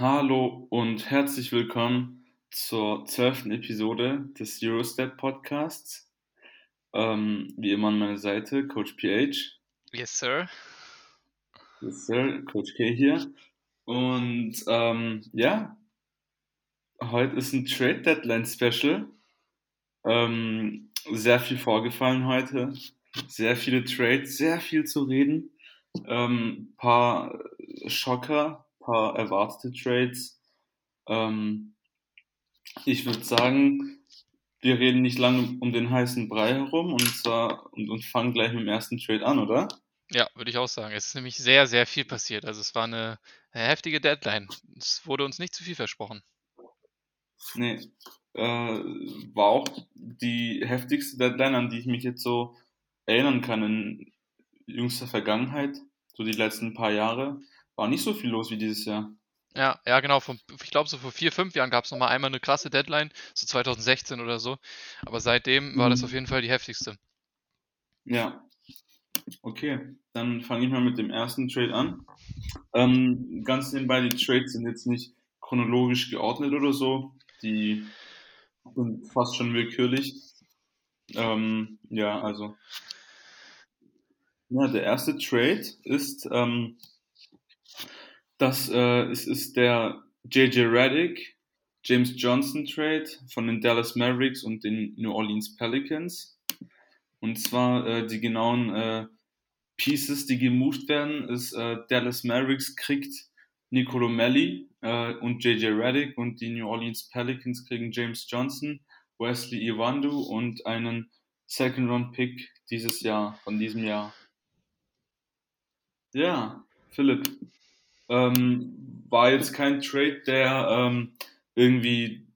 Hallo und herzlich willkommen zur zwölften Episode des Eurostat Podcasts. Ähm, wie immer an meiner Seite Coach PH. Yes, sir. Yes, sir. Coach K hier. Und ähm, ja, heute ist ein Trade Deadline Special. Ähm, sehr viel vorgefallen heute. Sehr viele Trades, sehr viel zu reden. Ähm, paar Schocker, paar erwartete Trades. Ähm, ich würde sagen, wir reden nicht lange um den heißen Brei herum und zwar und, und fangen gleich mit dem ersten Trade an, oder? Ja, würde ich auch sagen. Es ist nämlich sehr, sehr viel passiert. Also es war eine, eine heftige Deadline. Es wurde uns nicht zu viel versprochen. Nee. Äh, war auch die heftigste Deadline, an die ich mich jetzt so erinnern kann in jüngster Vergangenheit, so die letzten paar Jahre. War nicht so viel los wie dieses Jahr. Ja, ja, genau. Von, ich glaube, so vor vier, fünf Jahren gab es nochmal einmal eine krasse Deadline, so 2016 oder so. Aber seitdem war das Mhm. auf jeden Fall die heftigste. Ja. Okay, dann fange ich mal mit dem ersten Trade an. Ähm, ganz nebenbei, die Trades sind jetzt nicht chronologisch geordnet oder so. Die sind fast schon willkürlich. Ähm, ja, also. Ja, der erste Trade ist, ähm, das äh, es ist der JJ Redick, James Johnson Trade von den Dallas Mavericks und den New Orleans Pelicans. Und zwar äh, die genauen äh, Pieces, die gemoved werden, ist äh, Dallas Mavericks kriegt Nicolo Melli äh, und JJ Redick und die New Orleans Pelicans kriegen James Johnson, Wesley Iwandu und einen Second Round Pick dieses Jahr, von diesem Jahr. Ja, Philipp, ähm, war jetzt kein Trade, der ähm, irgendwie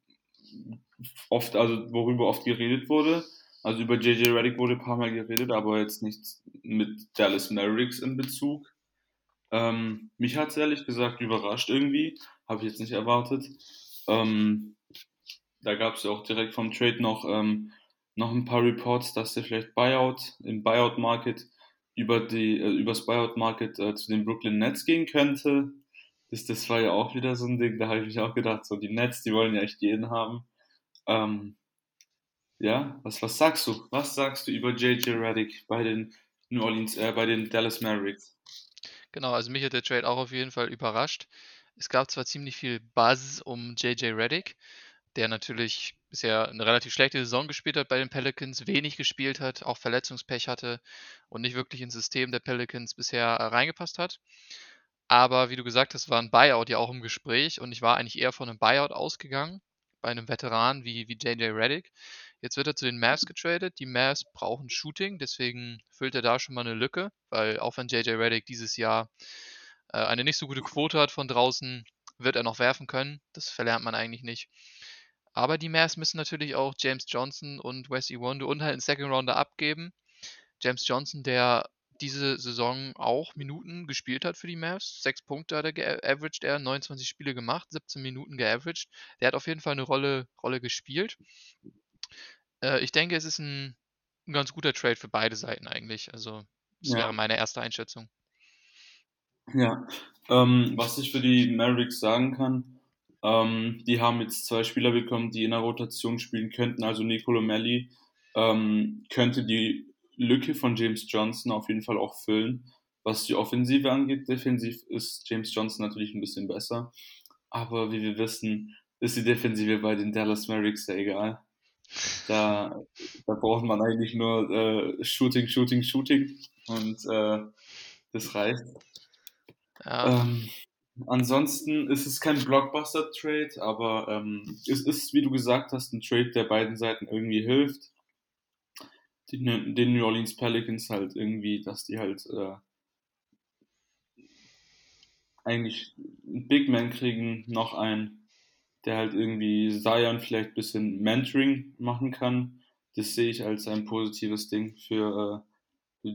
oft, also worüber oft geredet wurde. Also über JJ Redick wurde ein paar Mal geredet, aber jetzt nicht mit Dallas Mavericks in Bezug. Ähm, mich hat es ehrlich gesagt überrascht irgendwie, habe ich jetzt nicht erwartet. Ähm, da gab es ja auch direkt vom Trade noch, ähm, noch ein paar Reports, dass der vielleicht Buyout im Buyout Market über die äh, übers Buyout Market äh, zu den Brooklyn Nets gehen könnte. Das, das war ja auch wieder so ein Ding, da habe ich mich auch gedacht, so die Nets, die wollen ja echt jeden haben. Ähm, ja, was, was sagst du? Was sagst du über JJ Redick bei den New Orleans, äh, bei den Dallas Mavericks? Genau, also mich hat der Trade auch auf jeden Fall überrascht. Es gab zwar ziemlich viel Buzz um JJ Redick, der natürlich bisher eine relativ schlechte Saison gespielt hat bei den Pelicans, wenig gespielt hat, auch Verletzungspech hatte und nicht wirklich ins System der Pelicans bisher äh, reingepasst hat. Aber wie du gesagt hast, war ein Buyout ja auch im Gespräch und ich war eigentlich eher von einem Buyout ausgegangen, bei einem Veteran wie, wie JJ Redick. Jetzt wird er zu den Mavs getradet. Die Mavs brauchen Shooting, deswegen füllt er da schon mal eine Lücke, weil auch wenn JJ Redick dieses Jahr äh, eine nicht so gute Quote hat von draußen, wird er noch werfen können. Das verlernt man eigentlich nicht. Aber die Mavs müssen natürlich auch James Johnson und Wes Iwondo und halt einen Second Rounder abgeben. James Johnson, der diese Saison auch Minuten gespielt hat für die Mavs. Sechs Punkte hat er geaveraged, er 29 Spiele gemacht, 17 Minuten geaveraged. Der hat auf jeden Fall eine Rolle, Rolle gespielt. Äh, ich denke, es ist ein, ein ganz guter Trade für beide Seiten eigentlich. Also, das Ja. wäre meine erste Einschätzung. Ja, ähm, was ich für die Mavericks sagen kann, ähm, die haben jetzt zwei Spieler bekommen, die in der Rotation spielen könnten. Also Nicolo Melli ähm, könnte die Lücke von James Johnson auf jeden Fall auch füllen. Was die Offensive angeht, defensiv ist James Johnson natürlich ein bisschen besser. Aber wie wir wissen, ist die Defensive bei den Dallas Mavericks ja egal. Da, da braucht man eigentlich nur äh, Shooting, Shooting, Shooting und äh, das reicht. Ja, Ähm, ansonsten ist es kein Blockbuster-Trade, aber ähm, es ist, wie du gesagt hast, ein Trade, der beiden Seiten irgendwie hilft. Den, den New Orleans Pelicans halt irgendwie, dass die halt äh, eigentlich einen Big Man kriegen, noch einen, der halt irgendwie Zion vielleicht ein bisschen Mentoring machen kann. Das sehe ich als ein positives Ding für, äh, für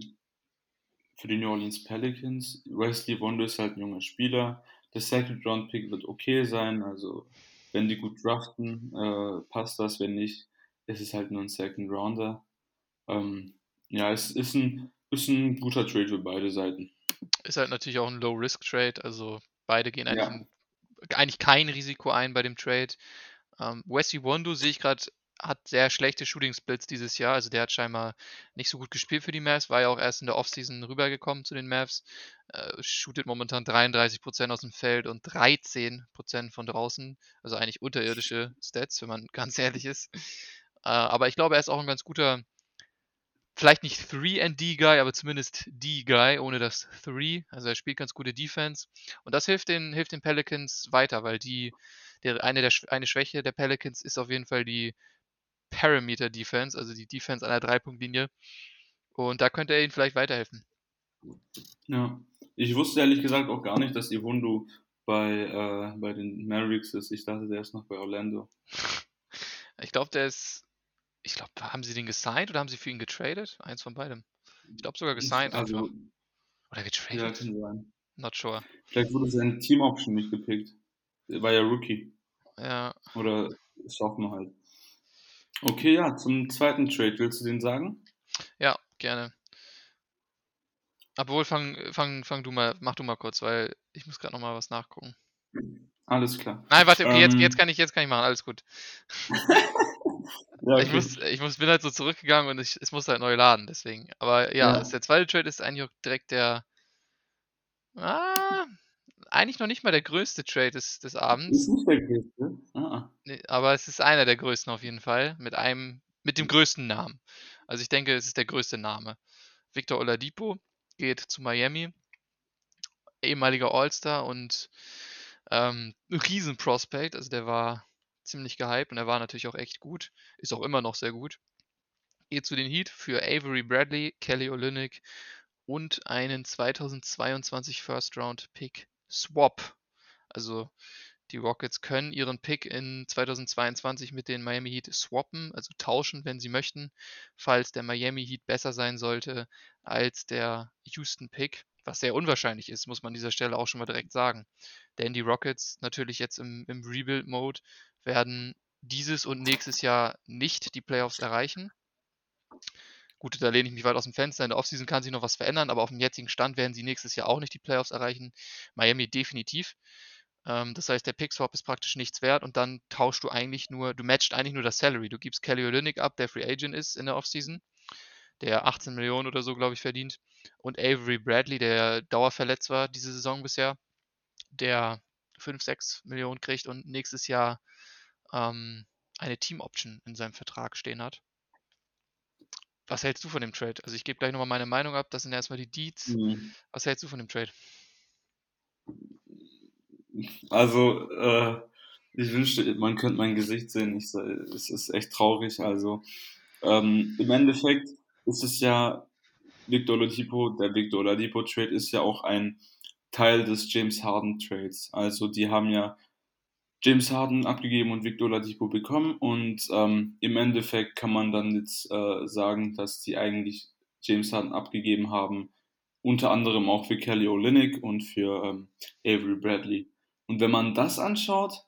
für die New Orleans Pelicans. Wesley Wondo ist halt ein junger Spieler. Der Second Round Pick wird okay sein. Also, wenn die gut draften, äh, passt das. Wenn nicht, ist es halt nur ein Second Rounder. Ähm, ja, es ist ein, ist ein guter Trade für beide Seiten. ist halt natürlich auch ein Low-Risk-Trade. Also, beide gehen eigentlich Ja. ein eigentlich kein Risiko ein bei dem Trade. Ähm, Wesley Wondo sehe ich gerade, hat sehr schlechte Shooting Splits dieses Jahr. Also der hat scheinbar nicht so gut gespielt für die Mavs, war ja auch erst in der Offseason rübergekommen zu den Mavs. Äh, shootet momentan 33% aus dem Feld und 13% von draußen. Also eigentlich unterirdische Stats, wenn man ganz ehrlich ist. Äh, aber ich glaube, er ist auch ein ganz guter, vielleicht nicht 3D-Guy, aber zumindest D-Guy, ohne das 3. Also er spielt ganz gute Defense. Und das hilft den, hilft den Pelicans weiter, weil die, der, eine, der, eine Schwäche der Pelicans ist auf jeden Fall die Parameter Defense, also die Defense an der Dreipunktlinie. Und da könnte er ihnen vielleicht weiterhelfen. Ja, ich wusste ehrlich gesagt auch gar nicht, dass Iwundu bei, äh, bei den Mavericks ist. Ich dachte, der ist noch bei Orlando. Ich glaube, der ist. Ich glaube, haben sie den gesigned oder haben sie für ihn getradet? Eins von beidem. Ich glaube sogar gesigned also, einfach. Oder getradet? Ja. Not sure. Vielleicht wurde sein Team-Option nicht gepickt. War ja Rookie. Ja. Oder Sophomore halt. Okay, ja, zum zweiten Trade, willst du den sagen? Ja, gerne. Obwohl, fang, fang, fang du mal, mach du mal kurz, weil ich muss gerade nochmal was nachgucken. Alles klar. Nein, warte, okay, jetzt, Ähm. jetzt, kann ich, jetzt kann ich machen, alles gut. Ja, Ich, muss, ich muss, bin halt so zurückgegangen und ich, es muss halt neu laden, deswegen. Aber ja, Ja. das- der zweite Trade ist eigentlich auch direkt der. Ah, eigentlich noch nicht mal der größte Trade des, des Abends. Ist nicht der größte. Ah, ah. Nee, aber es ist einer der größten auf jeden Fall. Mit einem, mit dem größten Namen. Also ich denke, es ist der größte Name. Victor Oladipo geht zu Miami. Ehemaliger All-Star und ähm, ein Riesen-Prospect. Also der war ziemlich gehypt und er war natürlich auch echt gut. Ist auch immer noch sehr gut. Geht zu den Heat für Avery Bradley, Kelly Olynyk und einen 2022 First Round Pick Swap. Also die Rockets können ihren Pick in 2022 mit den Miami Heat swappen, also tauschen, wenn sie möchten, falls der Miami Heat besser sein sollte als der Houston Pick, was sehr unwahrscheinlich ist, muss man an dieser Stelle auch schon mal direkt sagen. Denn die Rockets natürlich jetzt im, im Rebuild-Mode werden dieses und nächstes Jahr nicht die Playoffs erreichen. Gut, da lehne ich mich weit aus dem Fenster. In der Offseason kann sich noch was verändern, aber auf dem jetzigen Stand werden sie nächstes Jahr auch nicht die Playoffs erreichen. Miami definitiv. Ähm, das heißt, der Pick-Swap ist praktisch nichts wert und dann tauschst du eigentlich nur, du matchst eigentlich nur das Salary. Du gibst Kelly Olynyk ab, der Free Agent ist in der Offseason, der 18 Millionen oder so, glaube ich, verdient. Und Avery Bradley, der dauerverletzt war diese Saison bisher, der 5, 6 Millionen kriegt und nächstes Jahr ähm, eine Team-Option in seinem Vertrag stehen hat. Was hältst du von dem Trade? Also ich gebe gleich nochmal meine Meinung ab. Das sind erstmal die Deeds. Mhm. Was hältst du von dem Trade? Also, äh, ich wünschte, man könnte mein Gesicht sehen. Ich, es ist echt traurig. Also, ähm, im Endeffekt ist es ja, Victor Oladipo, der Victor Oladipo Trade ist ja auch ein Teil des James Harden Trades. Also, die haben ja James Harden abgegeben und Victor Oladipo bekommen und ähm, im Endeffekt kann man dann jetzt äh, sagen, dass die eigentlich James Harden abgegeben haben, unter anderem auch für Kelly Olynyk und für ähm, Avery Bradley. Und wenn man das anschaut,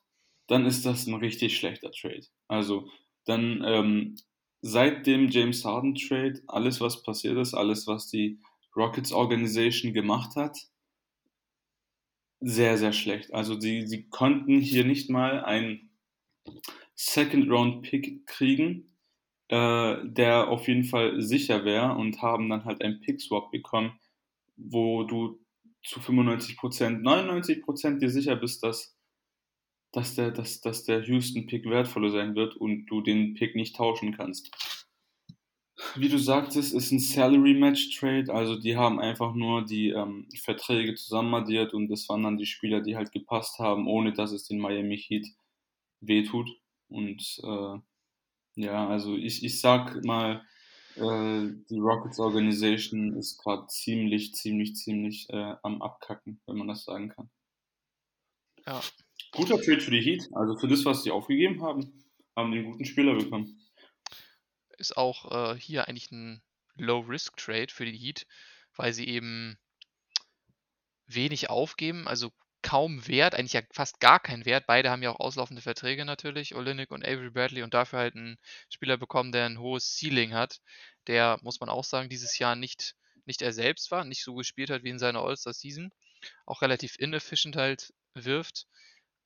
dann ist das ein richtig schlechter Trade. Also dann ähm, seit dem James Harden Trade, alles was passiert ist, alles was die Rockets Organization gemacht hat, sehr, sehr schlecht. Also sie, sie konnten hier nicht mal einen Second Round Pick kriegen, äh, der auf jeden Fall sicher wäre und haben dann halt einen Pick Swap bekommen, wo du zu 95%, 99% dir sicher bist, dass, dass, der, dass, dass der Houston-Pick wertvoller sein wird und du den Pick nicht tauschen kannst. Wie du sagtest, ist ein Salary-Match-Trade, also die haben einfach nur die ähm, Verträge zusammenaddiert und das waren dann die Spieler, die halt gepasst haben, ohne dass es den Miami Heat wehtut. Und äh, ja, also ich, ich sag mal, äh, die Rockets Organisation ist gerade ziemlich, ziemlich, ziemlich äh, am Abkacken, wenn man das sagen kann. Ja. Guter Trade für die Heat, also für das, was sie aufgegeben haben, haben die einen guten Spieler bekommen. Ist auch äh, hier eigentlich ein Low-Risk-Trade für die Heat, weil sie eben wenig aufgeben, also kaum Wert, eigentlich ja fast gar keinen Wert. Beide haben ja auch auslaufende Verträge natürlich, Olynyk und Avery Bradley, und dafür halt einen Spieler bekommen, der ein hohes Ceiling hat, der, muss man auch sagen, dieses Jahr nicht, nicht er selbst war, nicht so gespielt hat wie in seiner All-Star-Season, auch relativ inefficient halt wirft,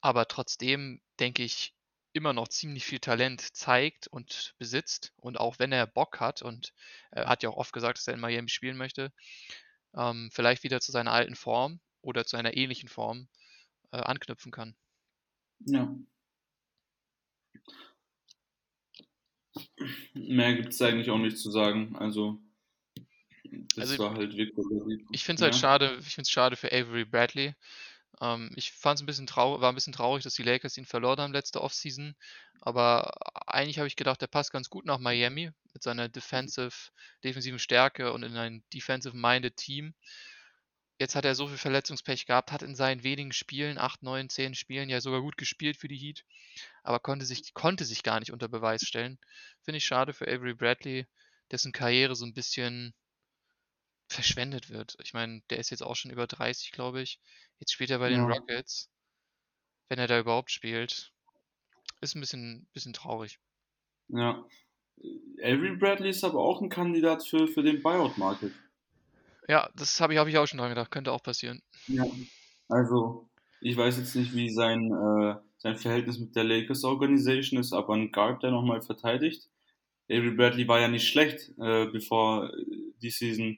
aber trotzdem denke ich, immer noch ziemlich viel Talent zeigt und besitzt. Und auch wenn er Bock hat und er hat ja auch oft gesagt, dass er in Miami spielen möchte, ähm, vielleicht wieder zu seiner alten Form oder zu einer ähnlichen Form äh, anknüpfen kann. Ja. Mehr gibt es eigentlich auch nicht zu sagen. Also, das Also, war halt Victor Ich finde es halt Ja, schade, ich finde es schade für Avery Bradley. Ähm, ich fand es ein bisschen trau war ein bisschen traurig, dass die Lakers ihn verloren haben letzte Offseason. Aber eigentlich habe ich gedacht, der passt ganz gut nach Miami mit seiner defensive, defensiven Stärke und in ein defensive-minded Team. Jetzt hat er so viel Verletzungspech gehabt, hat in seinen wenigen Spielen, 8, 9, 10 Spielen ja sogar gut gespielt für die Heat, aber konnte sich, konnte sich gar nicht unter Beweis stellen. Finde ich schade für Avery Bradley, dessen Karriere so ein bisschen verschwendet wird. Ich meine, der ist jetzt auch schon über 30, glaube ich. Jetzt spielt er bei den ja, Rockets. Wenn er da überhaupt spielt, ist ein bisschen, bisschen traurig. ja. Avery Bradley ist aber auch ein Kandidat für, für den Buyout-Market. Ja, das habe ich, hab ich auch schon dran gedacht. Könnte auch passieren. Ja. Also, ich weiß jetzt nicht, wie sein, äh, sein Verhältnis mit der Lakers Organisation ist, aber ein Guard, der nochmal verteidigt. Avery Bradley war ja nicht schlecht, äh, bevor die Season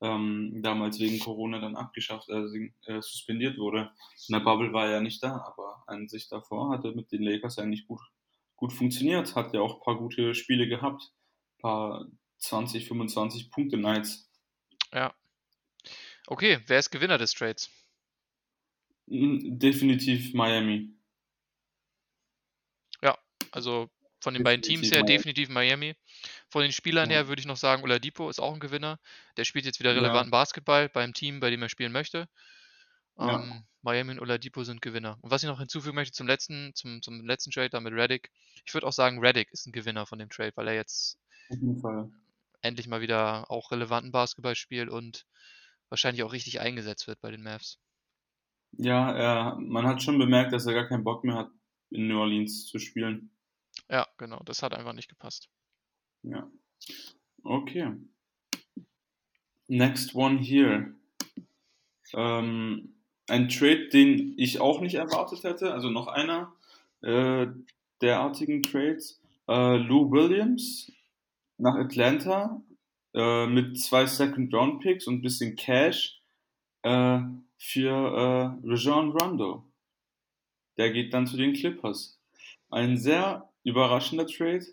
ähm, damals wegen Corona dann abgeschafft, also äh, suspendiert wurde. In der Bubble war er ja nicht da, aber an sich davor hat er mit den Lakers eigentlich gut, gut funktioniert. Hat ja auch ein paar gute Spiele gehabt. Ein paar 20, 25 Punkte Nights. Ja. Okay, wer ist Gewinner des Trades? Definitiv Miami. Ja, also von den beiden Teams her definitiv Miami. Von den Spielern Ja. her würde ich noch sagen, Oladipo ist auch ein Gewinner. Der spielt jetzt wieder Ja. relevanten Basketball beim Team, bei dem er spielen möchte. Ja. Ähm, Miami und Oladipo sind Gewinner. Und was ich noch hinzufügen möchte zum letzten, zum, zum letzten Trade da mit Reddick, ich würde auch sagen, Reddick ist ein Gewinner von dem Trade, weil er jetzt endlich mal wieder auch relevanten Basketball spielt und wahrscheinlich auch richtig eingesetzt wird bei den Mavs. Ja, er, man hat schon bemerkt, dass er gar keinen Bock mehr hat, in New Orleans zu spielen. Ja, genau, das hat einfach nicht gepasst. Ja. Okay. Next one here. Ähm, ein Trade, den ich auch nicht erwartet hätte, also noch einer äh, derartigen Trades. Äh, Lou Williams nach Atlanta äh, mit zwei Second Round Picks und ein bisschen Cash äh, für äh, Rajon Rondo. Der geht dann zu den Clippers. Ein sehr überraschender Trade.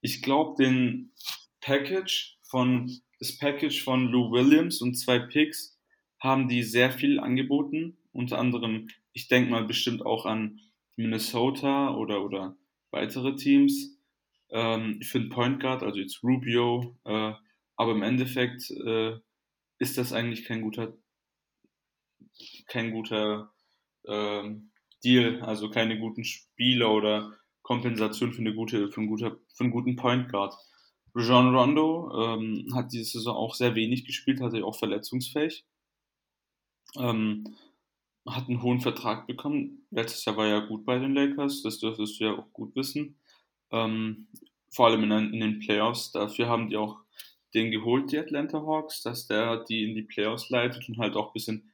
Ich glaube, den Package von das Package von Lou Williams und zwei Picks haben die sehr viel angeboten. Unter anderem, ich denke mal bestimmt auch an Minnesota oder oder weitere Teams ähm, für den Point Guard, also jetzt Rubio. Äh, aber im Endeffekt äh, ist das eigentlich kein guter kein guter ähm, Deal, also keine guten Spieler oder Kompensation für eine gute, für einen, guter, für einen guten Point Guard. Rajon Rondo ähm, hat diese Saison auch sehr wenig gespielt, hatte auch verletzungsfähig. Ähm, hat einen hohen Vertrag bekommen. Letztes Jahr war er ja gut bei den Lakers, das dürftest du ja auch gut wissen. Ähm, vor allem in, in, den Playoffs. Dafür haben die auch den geholt, die Atlanta Hawks, dass der die in die Playoffs leitet und halt auch ein bisschen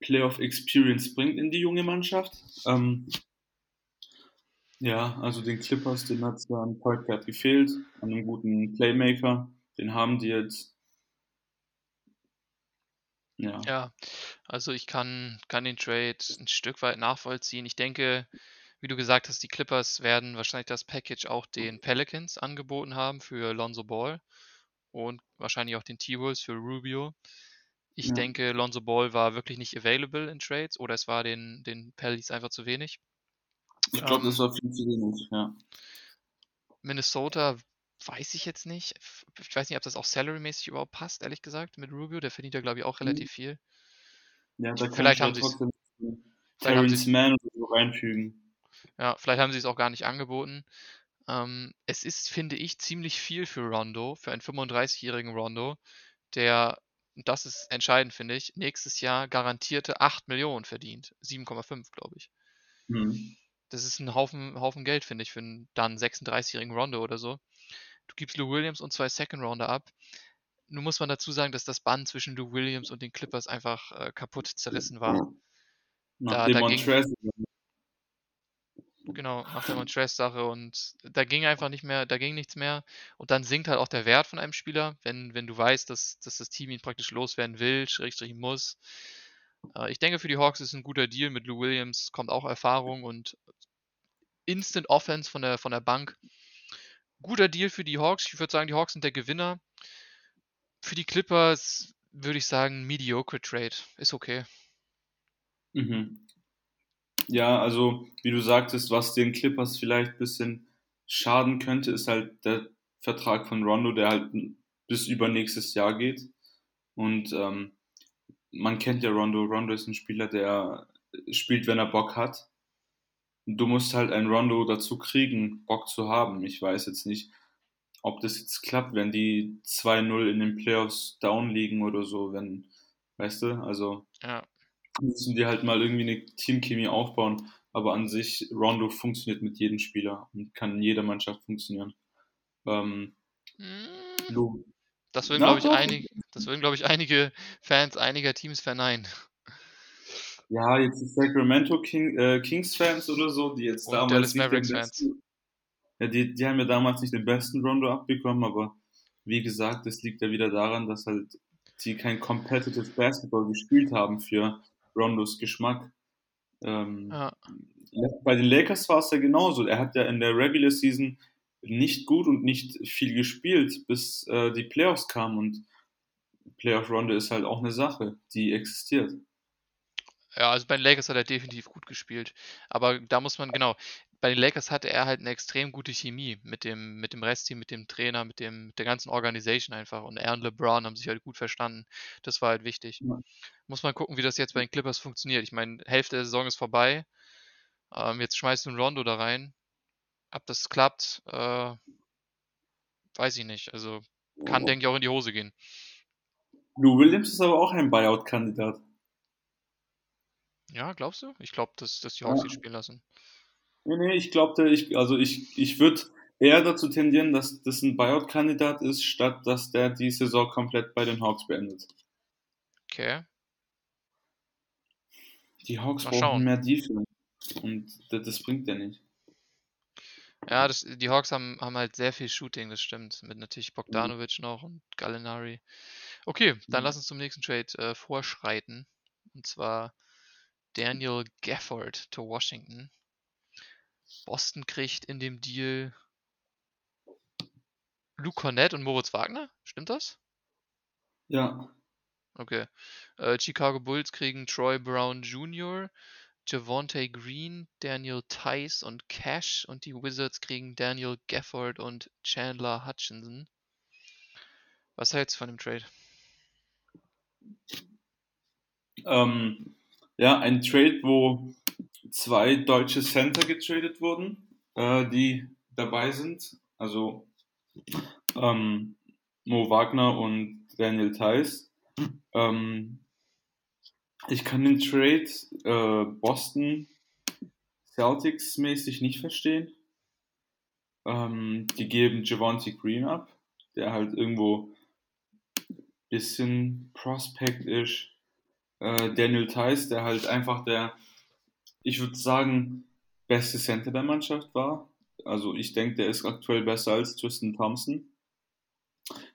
Playoff Experience bringt in die junge Mannschaft. Ähm, ja, also den Clippers, den hat es ja an Point Guard gefehlt, an einem guten Playmaker. Den haben die jetzt. Ja. Ja, also ich kann, kann den Trade ein Stück weit nachvollziehen. Ich denke, wie du gesagt hast, die Clippers werden wahrscheinlich das Package auch den Pelicans angeboten haben für Lonzo Ball und wahrscheinlich auch den T-Wolves für Rubio. Ich Ja. denke, Lonzo Ball war wirklich nicht available in Trades oder es war den, den Pelicans einfach zu wenig. Ich glaube, Ähm, das war viel zu wenig, ja. Minnesota weiß ich jetzt nicht. Ich weiß nicht, ob das auch salary-mäßig überhaupt passt, ehrlich gesagt, mit Rubio. Der verdient ja, glaube ich, auch Mhm. relativ viel. Ja, da Vielleicht ich haben haben Terrence sie Mann oder so reinfügen. ja, vielleicht haben sie es auch gar nicht angeboten. Ähm, es ist, finde ich, ziemlich viel für Rondo, für einen 35-jährigen Rondo, der, und das ist entscheidend, finde ich, nächstes Jahr garantierte 8 Millionen verdient. 7,5, glaube ich. Mhm. Das ist ein Haufen, Haufen Geld, finde ich, für einen dann 36-jährigen Rondo oder so. Du gibst Lou Williams und zwei Second Rounder ab. Nun muss man dazu sagen, dass das Band zwischen Lou Williams und den Clippers einfach äh, kaputt zerrissen war. Nach Da- dem da ging- Montrezl. Genau, nach der Montrez-Sache und da ging einfach nicht mehr, da ging nichts mehr. Und dann sinkt halt auch der Wert von einem Spieler, wenn, wenn du weißt, dass, dass das Team ihn praktisch loswerden will, schrägstrich muss. Äh, ich denke, für die Hawks ist ein guter Deal. Mit Lou Williams kommt auch Erfahrung und Instant Offense von der, von der Bank. Guter Deal für die Hawks. Ich würde sagen, die Hawks sind der Gewinner. Für die Clippers würde ich sagen, mediocre Trade. Ist okay. Mhm. Ja, also wie du sagtest, was den Clippers vielleicht ein bisschen schaden könnte, ist halt der Vertrag von Rondo, der halt bis über nächstes Jahr geht. Und ähm, man kennt ja Rondo. Rondo ist ein Spieler, der spielt, wenn er Bock hat. Du musst halt einen Rondo dazu kriegen, Bock zu haben. Ich weiß jetzt nicht, ob das jetzt klappt, wenn die 2-0 in den Playoffs down liegen oder so, wenn, weißt du, also ja müssen die halt mal irgendwie eine Teamchemie aufbauen. Aber an sich, Rondo funktioniert mit jedem Spieler und kann in jeder Mannschaft funktionieren. Ähm, hm. das würden, glaube ich, einige, das würden, glaube ich, einige Fans einiger Teams verneinen. Ja, jetzt die Sacramento King, äh, Kings-Fans oder so, die jetzt und damals Dallas Mavericks Fans. Ja, die, die haben ja damals nicht den besten Rondo abbekommen, aber wie gesagt, das liegt ja wieder daran, dass halt die kein Competitive Basketball gespielt haben für Rondos Geschmack. Ähm, ja. Bei den Lakers war es ja genauso. Er hat ja in der Regular Season nicht gut und nicht viel gespielt, bis äh, die Playoffs kamen. Und Playoff-Runde ist halt auch eine Sache, die existiert. Ja, also bei den Lakers hat er definitiv gut gespielt. Aber da muss man, genau, bei den Lakers hatte er halt eine extrem gute Chemie mit dem, mit dem Restteam, mit dem Trainer, mit, dem, mit der ganzen Organisation einfach. Und er und LeBron haben sich halt gut verstanden. Das war halt wichtig. Ja. Muss man gucken, wie das jetzt bei den Clippers funktioniert. Ich meine, Hälfte der Saison ist vorbei. Ähm, jetzt schmeißt du einen Rondo da rein. Ob das klappt, äh, weiß ich nicht. Also kann, oh. denke ich, auch in die Hose gehen. Lou Williams ist aber auch ein Buyout-Kandidat. Ja, glaubst du? Ich glaube, dass, dass die Hawks ja. spielen lassen. Nee, nee, ich glaube, ich, also ich, ich würde eher dazu tendieren, dass das ein Buyout-Kandidat ist, statt dass der die Saison komplett bei den Hawks beendet. Okay. Die Hawks Mal brauchen schauen. mehr Defense. Und das, das, bringt ja nicht. Ja, das, die Hawks haben, haben halt sehr viel Shooting, das stimmt. Mit natürlich Bogdanovic mhm. noch und Gallinari. Okay, dann mhm. lass uns zum nächsten Trade äh, vorschreiten. Und zwar Daniel Gafford to Washington. Boston kriegt in dem Deal Luke Cornett und Moritz Wagner. Stimmt das? Ja. Okay. Äh, Chicago Bulls kriegen Troy Brown Jr., Javonte Green, Daniel Tice und Cash und die Wizards kriegen Daniel Gafford und Chandler Hutchinson. Was hältst du von dem Trade? Ähm, ja, ein Trade, wo zwei deutsche Center getradet wurden, äh, die dabei sind. Also ähm, Mo Wagner und Daniel Theiss. Ähm, ich kann den Trade äh, Boston Celtics mäßig nicht verstehen. Ähm, die geben Javante Green ab, der halt irgendwo bisschen Prospect ist. Äh, Daniel Theiss, der halt einfach der ich würde sagen, beste Center der Mannschaft war. Also ich denke, der ist aktuell besser als Tristan Thompson.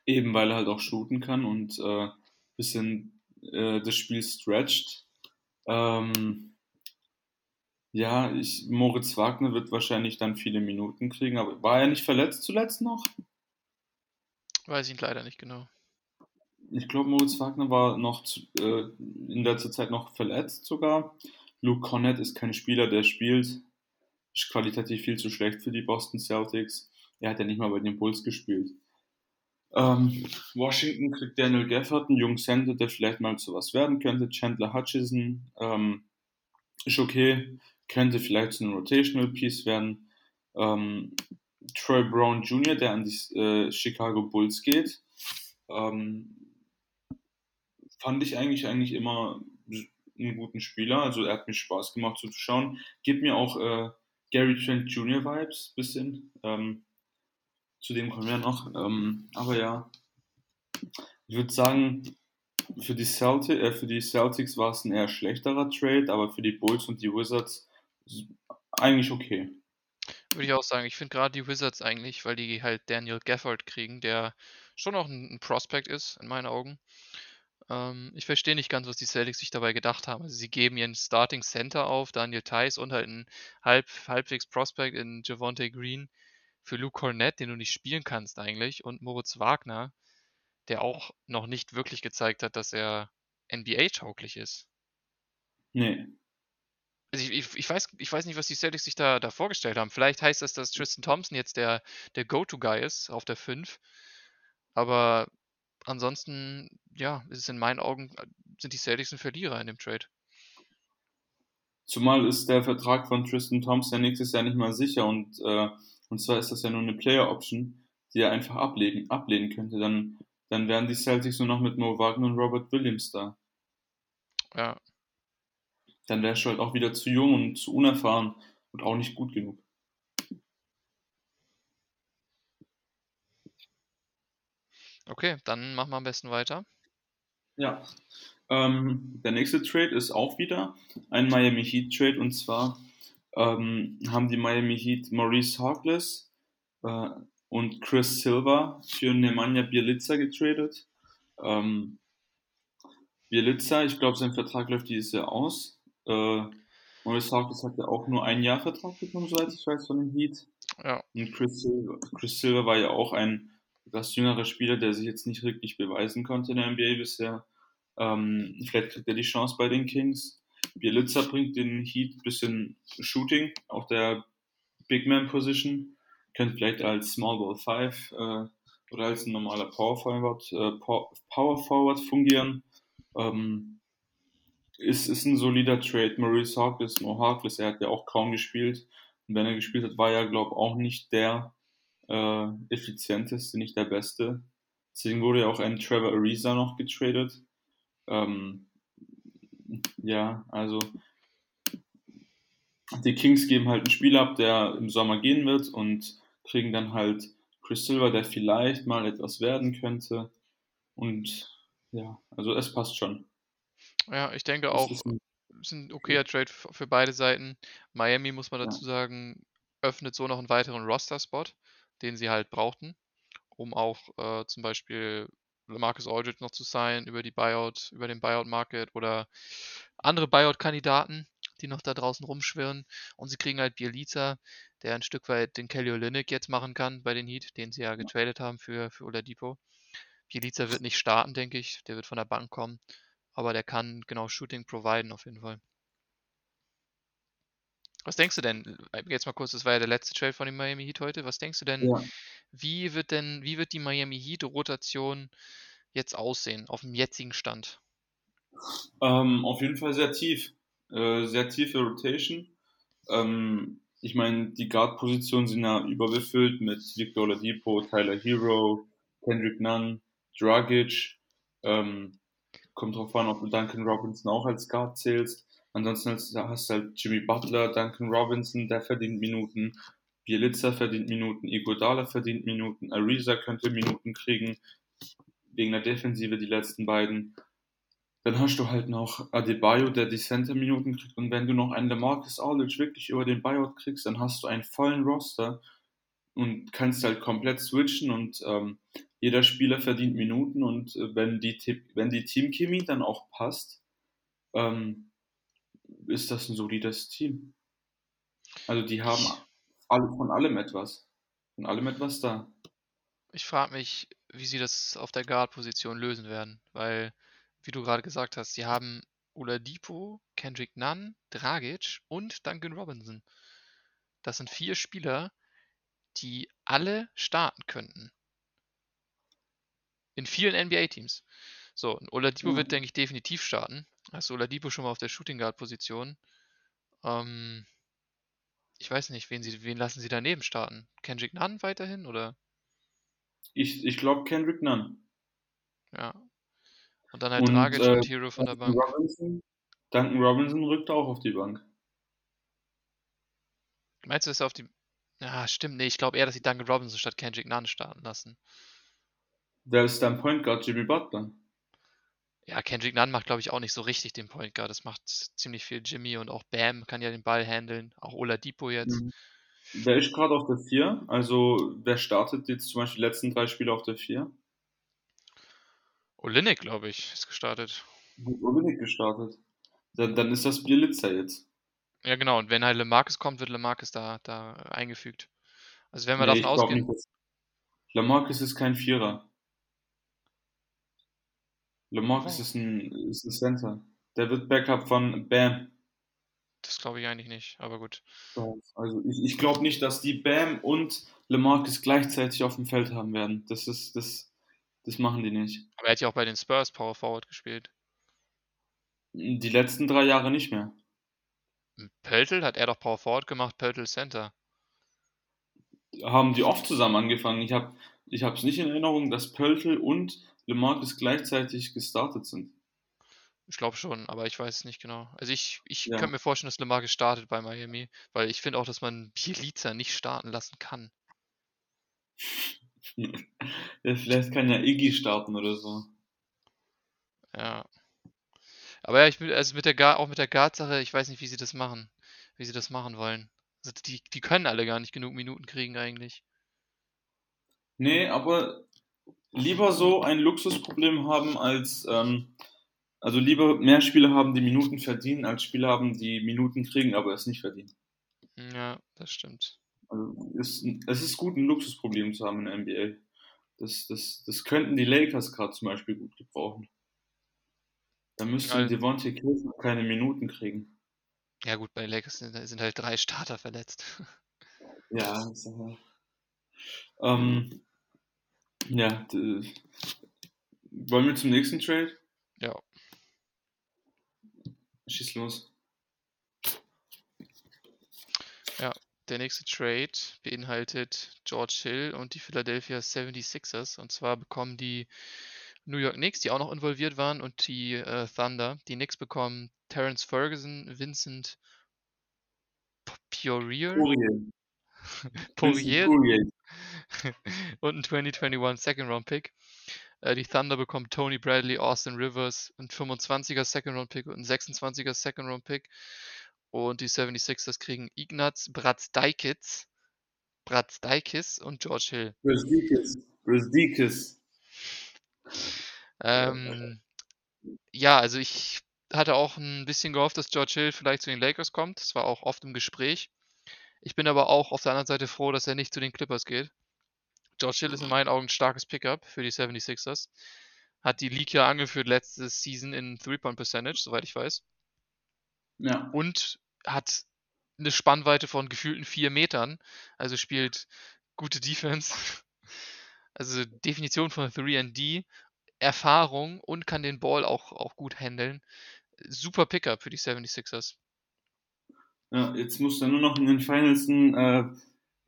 Eben weil er halt auch shooten kann und äh, bisschen äh, das Spiel stretcht. Ähm, ja, ich, Moritz Wagner wird wahrscheinlich dann viele Minuten kriegen, aber war er nicht verletzt zuletzt noch? Weiß ich leider nicht genau. Ich glaube, Moritz Wagner war noch äh, in letzter Zeit noch verletzt sogar. Luke Cornett ist kein Spieler, der spielt. Ist qualitativ viel zu schlecht für die Boston Celtics. Er hat ja nicht mal bei den Bulls gespielt. Ähm, Washington kriegt Daniel Gafford, einen jungen Center, der vielleicht mal zu was werden könnte. Chandler Hutchison ähm, ist okay, könnte vielleicht zu einem Rotational Piece werden. Ähm, Troy Brown Jr., der an die äh, Chicago Bulls geht, ähm, fand ich eigentlich eigentlich immer einen guten Spieler. Also er hat mir Spaß gemacht zuzuschauen. Gibt mir auch äh, Gary Trent Jr. Vibes, bisschen. Ähm, zu dem kommen wir noch. Ähm, aber ja, ich würde sagen, für die, Celtic, äh, für die Celtics war es ein eher schlechterer Trade, aber für die Bulls und die Wizards eigentlich okay. Würde ich auch sagen. Ich finde gerade die Wizards eigentlich, weil die halt Daniel Gafford kriegen, der schon auch ein, ein Prospect ist, in meinen Augen. Ähm, ich verstehe nicht ganz, was die Celtics sich dabei gedacht haben. Also sie geben ihren Starting Center auf, Daniel Theiss und halt einen halb, halbwegs Prospect in Javonte Green für Luke Cornett, den du nicht spielen kannst eigentlich, und Moritz Wagner, der auch noch nicht wirklich gezeigt hat, dass er NBA-tauglich ist. Nee. Also ich, ich, ich, weiß, ich weiß nicht, was die Celtics sich da, da vorgestellt haben. Vielleicht heißt das, dass Tristan Thompson jetzt der, der Go-To-Guy ist auf der 5. Aber ansonsten, ja, ist es in meinen Augen, sind die Celtics ein Verlierer in dem Trade. Zumal ist der Vertrag von Tristan Thompson nächstes Jahr nicht mal sicher und, äh, und zwar ist das ja nur eine Player-Option, die er einfach ablegen, ablehnen könnte. Dann, dann wären die Celtics nur noch mit Mo Wagner und Robert Williams da. Ja, dann wärst du halt auch wieder zu jung und zu unerfahren und auch nicht gut genug. Okay, dann machen wir am besten weiter. Ja. Ähm, der nächste Trade ist auch wieder ein Miami Heat Trade und zwar ähm, haben die Miami Heat Maurice Harkless äh, und Chris Silver für Nemanja Bielica getradet. Ähm, Bielica, ich glaube, sein Vertrag läuft dieses Jahr aus. Äh, Maurice Harkless hat ja auch nur ein Jahr Vertrag bekommen, soweit ich weiß, von dem Heat. Ja. Und Chris Silver, Chris Silver war ja auch ein etwas jüngerer Spieler, der sich jetzt nicht wirklich beweisen konnte in der NBA bisher. Ähm, vielleicht kriegt er die Chance bei den Kings. Bielitzer bringt den Heat ein bisschen Shooting, auch der Big Man Position. Könnte vielleicht als Small Ball 5 äh, oder als ein normaler Power Forward, äh, Power Forward fungieren. Ähm, ist, ist ein solider Trade. Maurice Harkless, Mo Harkless, er hat ja auch kaum gespielt. Und wenn er gespielt hat, war er, glaube ich, auch nicht der äh, effizienteste, nicht der beste. Deswegen wurde ja auch ein Trevor Ariza noch getradet. Ähm, ja, also die Kings geben halt einen Spieler ab, der im Sommer gehen wird und kriegen dann halt Chris Silver, der vielleicht mal etwas werden könnte. Und ja, also es passt schon. Ja, ich denke auch, ist ein, ist ein okayer Trade für beide Seiten. Miami, muss man dazu ja. sagen, öffnet so noch einen weiteren Roster-Spot, den sie halt brauchten, um auch äh, zum Beispiel Marcus Aldridge noch zu sein über die Buyout, über den Buyout-Market oder andere Buyout-Kandidaten, die noch da draußen rumschwirren. Und sie kriegen halt Bielica, der ein Stück weit den Kelly Olynyk jetzt machen kann bei den Heat, den sie ja getradet haben für, für Oladipo. Bielica wird nicht starten, denke ich. Der wird von der Bank kommen aber der kann genau Shooting providen auf jeden Fall. Was denkst du denn, äh, jetzt mal kurz, das war ja der letzte Trade von den Miami Heat heute, was denkst du denn, ja. wie wird denn, wie wird die Miami Heat Rotation jetzt aussehen, auf dem jetzigen Stand? Ähm, auf jeden Fall sehr tief, äh, sehr tiefe Rotation. Ähm, ich meine, die Guard-Positionen sind ja überbefüllt mit Victor Oladipo, Tyler Hero, Kendrick Nunn, Dragic, ähm, kommt drauf an, ob du Duncan Robinson auch als Guard zählst. Ansonsten hast du halt Jimmy Butler, Duncan Robinson, der verdient Minuten, Bielitzer verdient Minuten, Iguodala verdient Minuten, Ariza könnte Minuten kriegen, wegen der Defensive die letzten beiden. Dann hast du halt noch Adebayo, der die Center-Minuten kriegt. Und wenn du noch einen DeMarcus Aldridge wirklich über den Buyout kriegst, dann hast du einen vollen Roster und kannst halt komplett switchen und ähm, jeder Spieler verdient Minuten. Und äh, wenn die, wenn die Teamchemie dann auch passt, ähm, ist das ein solides Team. Also die haben alle, von allem etwas. Von allem etwas da. Ich frage mich, wie sie das auf der Guard-Position lösen werden, weil, wie du gerade gesagt hast, sie haben Oladipo, Kendrick Nunn, Dragic und Duncan Robinson. Das sind vier Spieler, die alle starten könnten. In vielen NBA-Teams. So, Oladipo mhm. wird, denke ich, definitiv starten. Hast du Oladipo schon mal auf der Shooting Guard-Position? Ähm, ich weiß nicht, wen, sie, wen lassen sie daneben starten? Kendrick Nunn weiterhin oder? Ich, ich glaube Kendrick Nunn. Ja. Und dann halt und, Dragic äh, und Hero von der Bank. Robinson, Duncan Robinson rückt auch auf die Bank. Meinst du, dass er auf die. Ja, stimmt, nee, ich glaube eher, dass sie Duncan Robinson statt Kendrick Nunn starten lassen. Wer ist dein Point Guard? Jimmy Butler. Ja, Kendrick Nunn macht, glaube ich, auch nicht so richtig den Point Guard. Das macht ziemlich viel Jimmy und auch Bam kann ja den Ball handeln. Auch Oladipo jetzt. Mhm. Wer ist gerade auf der 4? Also, wer startet jetzt zum Beispiel die letzten drei Spiele auf der 4? Olinik, glaube ich, ist gestartet. Olinik gestartet. Dann, dann ist das Bielitzer jetzt. Ja, genau. Und wenn halt Lemarcus kommt, wird Lemarcus da, da eingefügt. Also, wenn wir Nee, davon ausgehen. nicht. Lamarcus ist kein Vierer. Lamarcus Oh. ist ein, ist ein Center. Der wird Backup von Bam. Das glaube ich eigentlich nicht, aber gut. Also ich, ich glaube nicht, dass die Bam und Lamarcus gleichzeitig auf dem Feld haben werden. Das ist, das, das machen die nicht. Aber er hat ja auch bei den Spurs Power Forward gespielt. Die letzten drei Jahre nicht mehr. Pöltl hat er doch Power Forward gemacht, Pöltl Center. Haben die oft zusammen angefangen. Ich habe ich es nicht in Erinnerung, dass Pöltl und Lamarcus gleichzeitig gestartet sind. Ich glaube schon, aber ich weiß es nicht genau. Also ich, ich Ja. könnte mir vorstellen, dass Lemarcus startet bei Miami, weil ich finde auch, dass man Bielica nicht starten lassen kann. Ja, vielleicht kann ja Iggy starten oder so. Ja. Aber ja, ich bin, also mit der Guard, auch mit der Guard-Sache, ich weiß nicht, wie sie das machen, wie sie das machen wollen. Also die, die können alle gar nicht genug Minuten kriegen eigentlich. Nee, aber lieber so ein Luxusproblem haben als, ähm, also lieber mehr Spieler haben, die Minuten verdienen, als Spieler haben, die Minuten kriegen, aber es nicht verdienen. Ja, das stimmt. Also ist, es ist gut, ein Luxusproblem zu haben in der NBA. Das, das, das könnten die Lakers gerade zum Beispiel gut gebrauchen. Da müsste Ja. Devontae Clifton keine Minuten kriegen. Ja gut, bei den Lakers sind, sind halt drei Starter verletzt. Ja, ist aber, ähm, ja, wollen wir zum nächsten Trade? Ja. Schieß los. Der nächste Trade beinhaltet George Hill und die Philadelphia 76ers. Und zwar bekommen die New York Knicks, die auch noch involviert waren, und die äh, Thunder. Die Knicks bekommen Terrence Ferguson, Vincent P- Poirier, Poirier. Poirier und einen 2021 Second Round Pick. Äh, die Thunder bekommen Tony Bradley, Austin Rivers, einen 25er Second Round Pick und einen 26er Second Round Pick. Und die 76ers kriegen Ignaz Bratzdikis, Bratzdikis und George Hill. Brzdikis. Brzdikis. Ähm, ja, also ich hatte auch ein bisschen gehofft, dass George Hill vielleicht zu den Lakers kommt. Das war auch oft im Gespräch. Ich bin aber auch auf der anderen Seite froh, dass er nicht zu den Clippers geht. George Hill ist in meinen Augen ein starkes Pickup für die 76ers. Hat die League ja angeführt letzte Season in Three-Point-Percentage, soweit ich weiß. Ja. Und hat eine Spannweite von gefühlten vier Metern. Also spielt gute Defense. Also Definition von 3D, Erfahrung und kann den Ball auch, auch gut handeln. Super Pickup für die 76ers. Ja, jetzt muss er nur noch in den Finals einen, äh,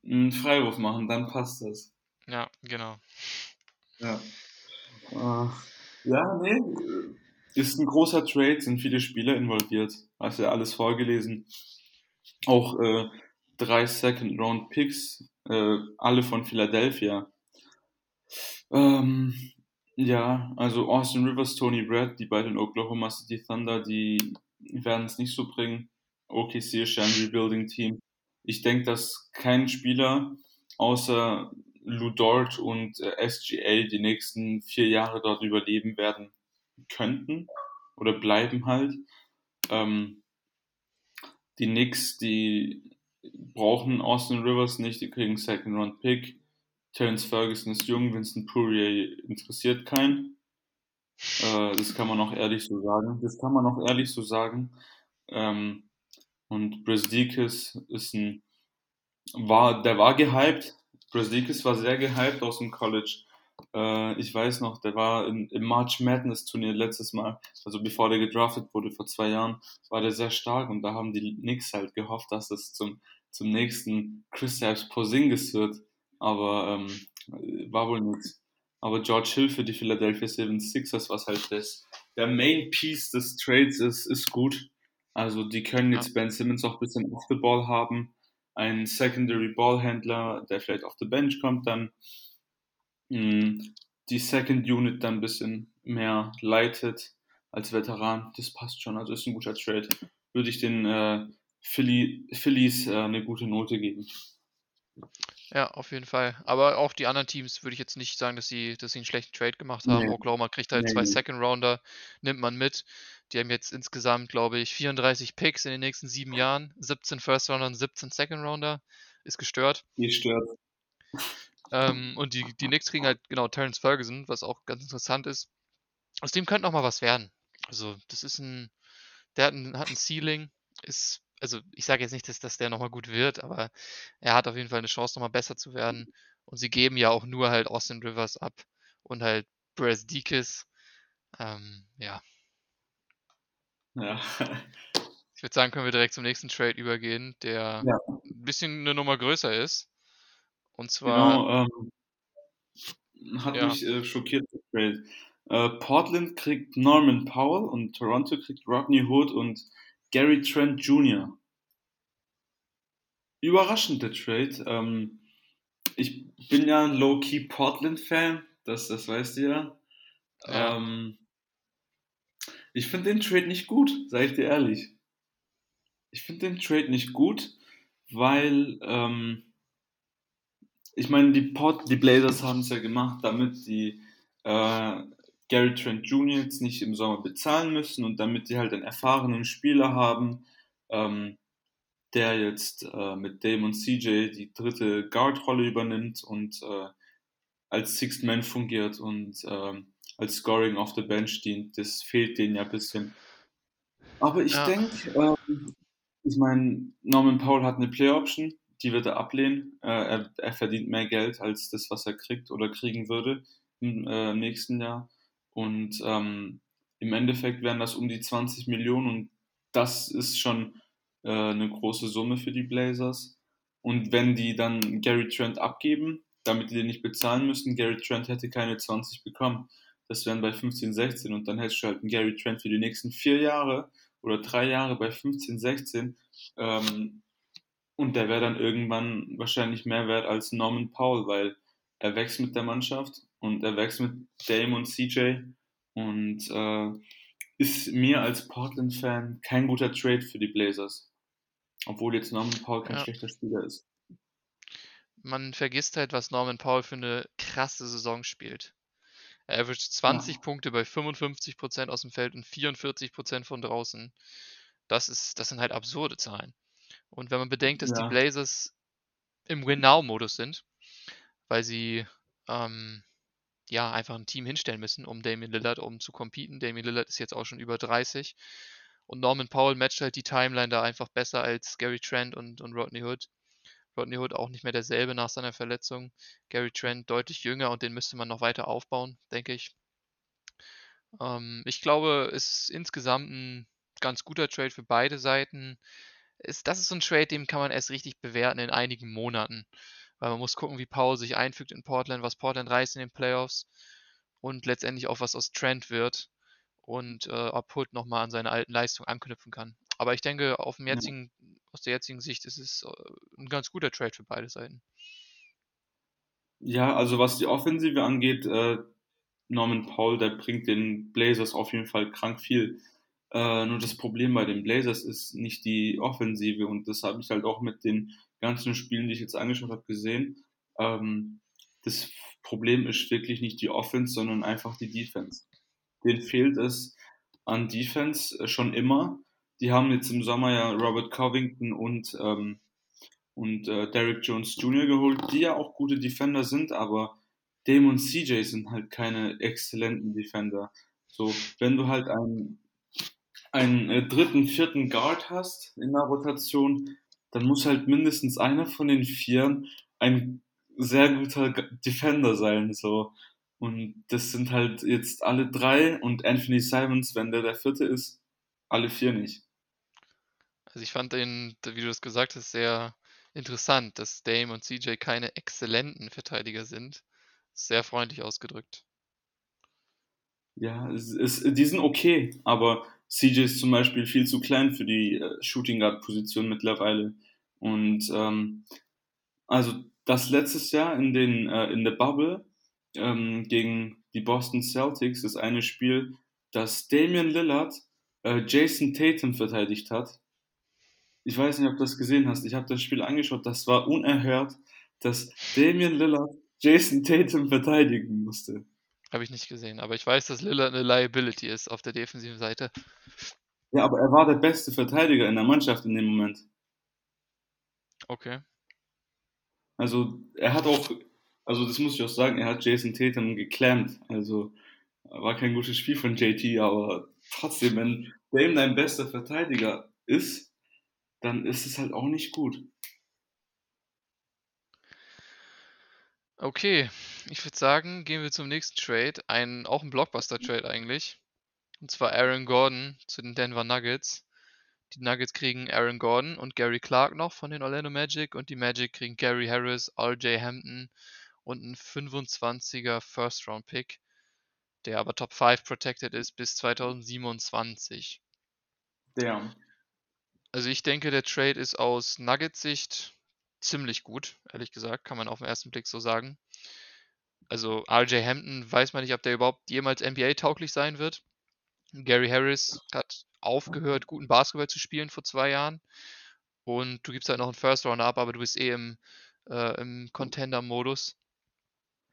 einen Freiwurf machen, dann passt das. Ja, genau. Ja. Äh, ja, nee. Ist ein großer Trade, sind viele Spieler involviert. Hast ja alles vorgelesen. Auch äh, drei Second Round Picks, äh, alle von Philadelphia. Ähm, ja, also Austin Rivers, Tony Brad, die beiden Oklahoma City Thunder, die werden es nicht so bringen. OKC ist ja ein Rebuilding-Team. Ich denke, dass kein Spieler außer Lou Dort und äh, SGA die nächsten vier Jahre dort überleben werden könnten oder bleiben halt. Ähm, die Knicks, die brauchen Austin Rivers nicht, die kriegen Second Round Pick. Terence Ferguson ist jung, Vincent Poirier interessiert keinen. Äh, das kann man auch ehrlich so sagen. Das kann man auch ehrlich so sagen. Ähm, und Brzdikis ist ein, war, der war gehypt. Brzdikis war sehr gehypt aus dem College. Äh, ich weiß noch, der war in, im March Madness Turnier letztes Mal, also bevor der gedraftet wurde vor zwei Jahren, war der sehr stark und da haben die Knicks halt gehofft, dass es zum, zum nächsten Chris Kristaps Porzingis wird, aber ähm, war wohl nichts. Aber George Hill für die Philadelphia 76ers, was halt das, der Main Piece des Trades ist, ist gut. Also die können jetzt Ben Simmons auch ein bisschen off the ball haben, einen Secondary Ballhändler, der vielleicht auf the Bench kommt, dann mh, die Second Unit dann ein bisschen mehr leitet als Veteran. Das passt schon, also ist ein guter Trade. Würde ich den äh, Philly, Phillies äh, eine gute Note geben. Ja, auf jeden Fall. Aber auch die anderen Teams würde ich jetzt nicht sagen, dass sie, dass sie einen schlechten Trade gemacht haben. Nee. Oklahoma kriegt halt Nee, zwei. Second Rounder, nimmt man mit. Die haben jetzt insgesamt, glaube ich, 34 Picks in den nächsten sieben Jahren, 17 First Rounder und 17 Second Rounder. Ist gestört. Die stört. Ähm, und die, die Knicks kriegen halt genau Terrence Ferguson, was auch ganz interessant ist. Aus dem könnte noch mal was werden. Also, das ist ein, der hat ein, hat ein Ceiling, ist, also ich sage jetzt nicht, dass, dass der noch mal gut wird, aber er hat auf jeden Fall eine Chance, noch mal besser zu werden. Und sie geben ja auch nur halt Austin Rivers ab und halt Bryce Deakes. Ähm, ja, Ja. ich würde sagen, können wir direkt zum nächsten Trade übergehen, der Ja. ein bisschen eine Nummer größer ist. Und zwar, Genau, ähm, hat ja, mich äh, schockiert, der Trade. Äh, Portland kriegt Norman Powell und Toronto kriegt Rodney Hood und Gary Trent Jr. Überraschend der Trade. Ähm, ich bin ja ein Low-Key Portland-Fan, das, das weißt du ja. ja, Ähm, ich finde den Trade nicht gut, sage ich dir ehrlich. Ich finde den Trade nicht gut, weil ähm, ich meine, die, die Blazers haben es ja gemacht, damit die äh, Gary Trent Jr. jetzt nicht im Sommer bezahlen müssen und damit die halt einen erfahrenen Spieler haben, ähm, der jetzt äh, mit Damon CJ die dritte Guard-Rolle übernimmt und äh, als Sixth Man fungiert und ähm, als Scoring off the Bench dient. Das fehlt denen ja ein bisschen. Aber ich ja, denke, ähm, ich meine, Norman Powell hat eine Play-Option, die wird er ablehnen. Äh, er, er verdient mehr Geld als das, was er kriegt oder kriegen würde im äh, nächsten Jahr. Und ähm, im Endeffekt wären das um die 20 Millionen und das ist schon äh, eine große Summe für die Blazers. Und wenn die dann Gary Trent abgeben, damit die den nicht bezahlen müssen, Gary Trent hätte keine 20 bekommen. Das wären bei 15, 16 und dann hättest du halt einen Gary Trent für die nächsten vier Jahre oder drei Jahre bei 15, 16 ähm, und der wäre dann irgendwann wahrscheinlich mehr wert als Norman Powell, weil er wächst mit der Mannschaft und er wächst mit Dame und CJ und äh, ist mir als Portland-Fan kein guter Trade für die Blazers. Obwohl jetzt Norman Powell kein ja. schlechter Spieler ist. Man vergisst halt, was Norman Powell für eine krasse Saison spielt. Er averaged Ja, 20 Punkte bei 55% aus dem Feld und 44% von draußen. Das ist, das sind halt absurde Zahlen. Und wenn man bedenkt, dass die ja, Blazers im Win-Now-Modus sind, weil sie ähm, ja einfach ein Team hinstellen müssen, um Damian Lillard, um zu competen. Damian Lillard ist jetzt auch schon über 30. Und Norman Powell matcht halt die Timeline da einfach besser als Gary Trent und, und Rodney Hood. Rodney Hood auch nicht mehr derselbe nach seiner Verletzung. Gary Trent deutlich jünger und den müsste man noch weiter aufbauen, denke ich. Ähm, ich glaube, es ist insgesamt ein ganz guter Trade für beide Seiten. Ist, das ist so ein Trade, den kann man erst richtig bewerten in einigen Monaten. Weil man muss gucken, wie Powell sich einfügt in Portland, was Portland reißt in den Playoffs und letztendlich auch, was aus Trent wird und äh, ob Hood nochmal an seine alten Leistungen anknüpfen kann. Aber ich denke, auf dem ja. jetzigen, aus der jetzigen Sicht ist es äh, ein ganz guter Trade für beide Seiten. Ja, also was die Offensive angeht, äh, Norman Powell, der bringt den Blazers auf jeden Fall krank viel. Äh, nur das Problem bei den Blazers ist nicht die Offensive und das habe ich halt auch mit den ganzen Spielen, die ich jetzt angeschaut habe, gesehen. Ähm, das Problem ist wirklich nicht die Offense, sondern einfach die Defense. Denen fehlt es an Defense äh, schon immer. Die haben jetzt im Sommer ja Robert Covington und, ähm, und äh, Derrick Jones Jr. geholt, die ja auch gute Defender sind, aber Dame und CJ sind halt keine exzellenten Defender. So, wenn du halt einen, einen äh, dritten, vierten Guard hast in der Rotation, dann muss halt mindestens einer von den Vieren ein sehr guter Defender sein. So. Und das sind halt jetzt alle drei und Anthony Simons, wenn der der vierte ist, alle vier nicht. Also ich fand den, wie du das gesagt hast, sehr interessant, dass Dame und CJ keine exzellenten Verteidiger sind. Sehr freundlich ausgedrückt. Ja, es ist, die sind okay, aber CJ ist zum Beispiel viel zu klein für die äh, Shooting Guard Position mittlerweile. Und ähm, also das letztes Jahr in den äh, in der Bubble ähm, gegen die Boston Celtics ist eine Spiel, das Damian Lillard äh, Jason Tatum verteidigt hat. Ich weiß nicht, ob du das gesehen hast. Ich habe das Spiel angeschaut. Das war unerhört. dass Damian Lillard Jason Tatum verteidigen musste. Habe ich nicht gesehen, aber ich weiß, dass Lillard eine Liability ist auf der defensiven Seite. Ja, aber er war der beste Verteidiger in der Mannschaft in dem Moment. Okay. Also er hat auch, also das muss ich auch sagen, er hat Jason Tatum geclampt. Also war kein gutes Spiel von JT, aber trotzdem, wenn Dame dein bester Verteidiger ist, dann ist es halt auch nicht gut. Okay, ich würde sagen, gehen wir zum nächsten Trade. Ein, auch ein Blockbuster-Trade eigentlich. Und zwar Aaron Gordon zu den Denver Nuggets. Die Nuggets kriegen Aaron Gordon und Gary Clark noch von den Orlando Magic und die Magic kriegen Gary Harris, RJ Hampton und einen 25er First-Round-Pick, der aber Top 5 protected ist bis 2027. Der. Also ich denke, der Trade ist aus Nuggets Sicht ziemlich gut, ehrlich gesagt, kann man auf den ersten Blick so sagen. Also RJ Hampton weiß man nicht, ob der überhaupt jemals NBA-tauglich sein wird. Gary Harris hat aufgehört, guten Basketball zu spielen vor zwei Jahren. Und du gibst halt noch einen First Round ab, aber du bist eh im, äh, im Contender-Modus.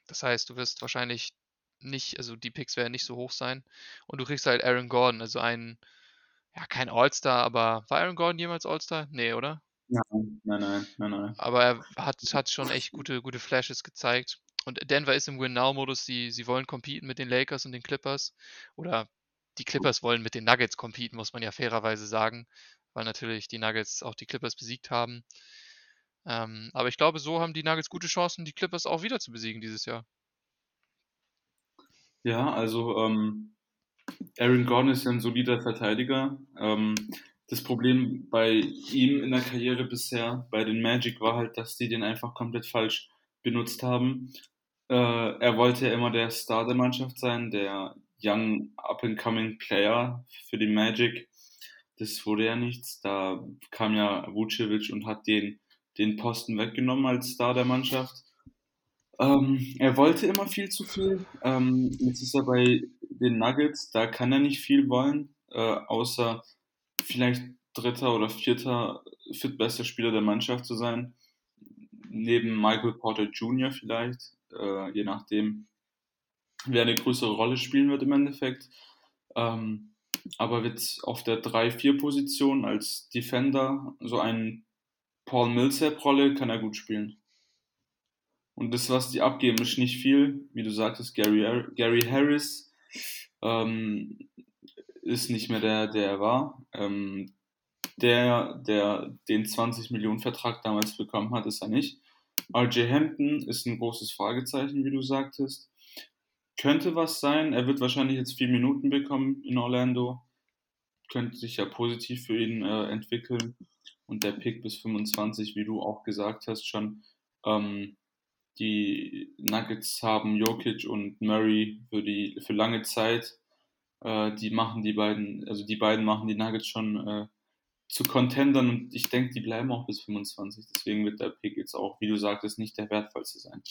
Das heißt, du wirst wahrscheinlich nicht, also die Picks werden nicht so hoch sein. Und du kriegst halt Aaron Gordon, also einen, ja, kein All-Star, aber war Aaron Gordon jemals All-Star? Nee, oder? Nein, nein, nein, nein, nein. Aber er hat, hat schon echt gute, gute Flashes gezeigt. Und Denver ist im Win-Now-Modus. Sie, sie wollen competen mit den Lakers und den Clippers. Oder die Clippers wollen mit den Nuggets competen, muss man ja fairerweise sagen. Weil natürlich die Nuggets auch die Clippers besiegt haben. Ähm, aber ich glaube, so haben die Nuggets gute Chancen, die Clippers auch wieder zu besiegen dieses Jahr. Ja, also ähm, Aaron Gordon ist ja ein solider Verteidiger. Ähm, das Problem bei ihm in der Karriere bisher, bei den Magic, war halt, dass die den einfach komplett falsch benutzt haben. Äh, er wollte ja immer der Star der Mannschaft sein, der Young Up-and-Coming Player für die Magic. Das wurde ja nichts. Da kam ja Vucevic und hat den, den Posten weggenommen als Star der Mannschaft. Ähm, er wollte immer viel zu viel. Ähm, jetzt ist er bei den Nuggets, da kann er nicht viel wollen, äh, außer vielleicht dritter oder vierter fitbester Spieler der Mannschaft zu sein. Neben Michael Porter Jr. vielleicht, äh, je nachdem, wer eine größere Rolle spielen wird im Endeffekt. Ähm, aber wird auf der 3-4-Position als Defender so ein Paul Millsap-Rolle kann er gut spielen. Und das, was die abgeben, ist nicht viel. Wie du sagtest, Gary, Gary Harris ähm, ist nicht mehr der, der er war. Ähm, der, der den 20 Millionen Vertrag damals bekommen hat, ist er nicht. RJ Hampton ist ein großes Fragezeichen, wie du sagtest. Könnte was sein. Er wird wahrscheinlich jetzt vier Minuten bekommen in Orlando. Könnte sich ja positiv für ihn äh, entwickeln. Und der Pick bis 25, wie du auch gesagt hast, schon. Ähm, die Nuggets haben Jokic und Murray für, die, für lange Zeit äh, die machen die beiden, also die beiden machen die Nuggets schon äh, zu Contendern und ich denke, die bleiben auch bis 25. Deswegen wird der Pick jetzt auch, wie du sagtest, nicht der wertvollste sein.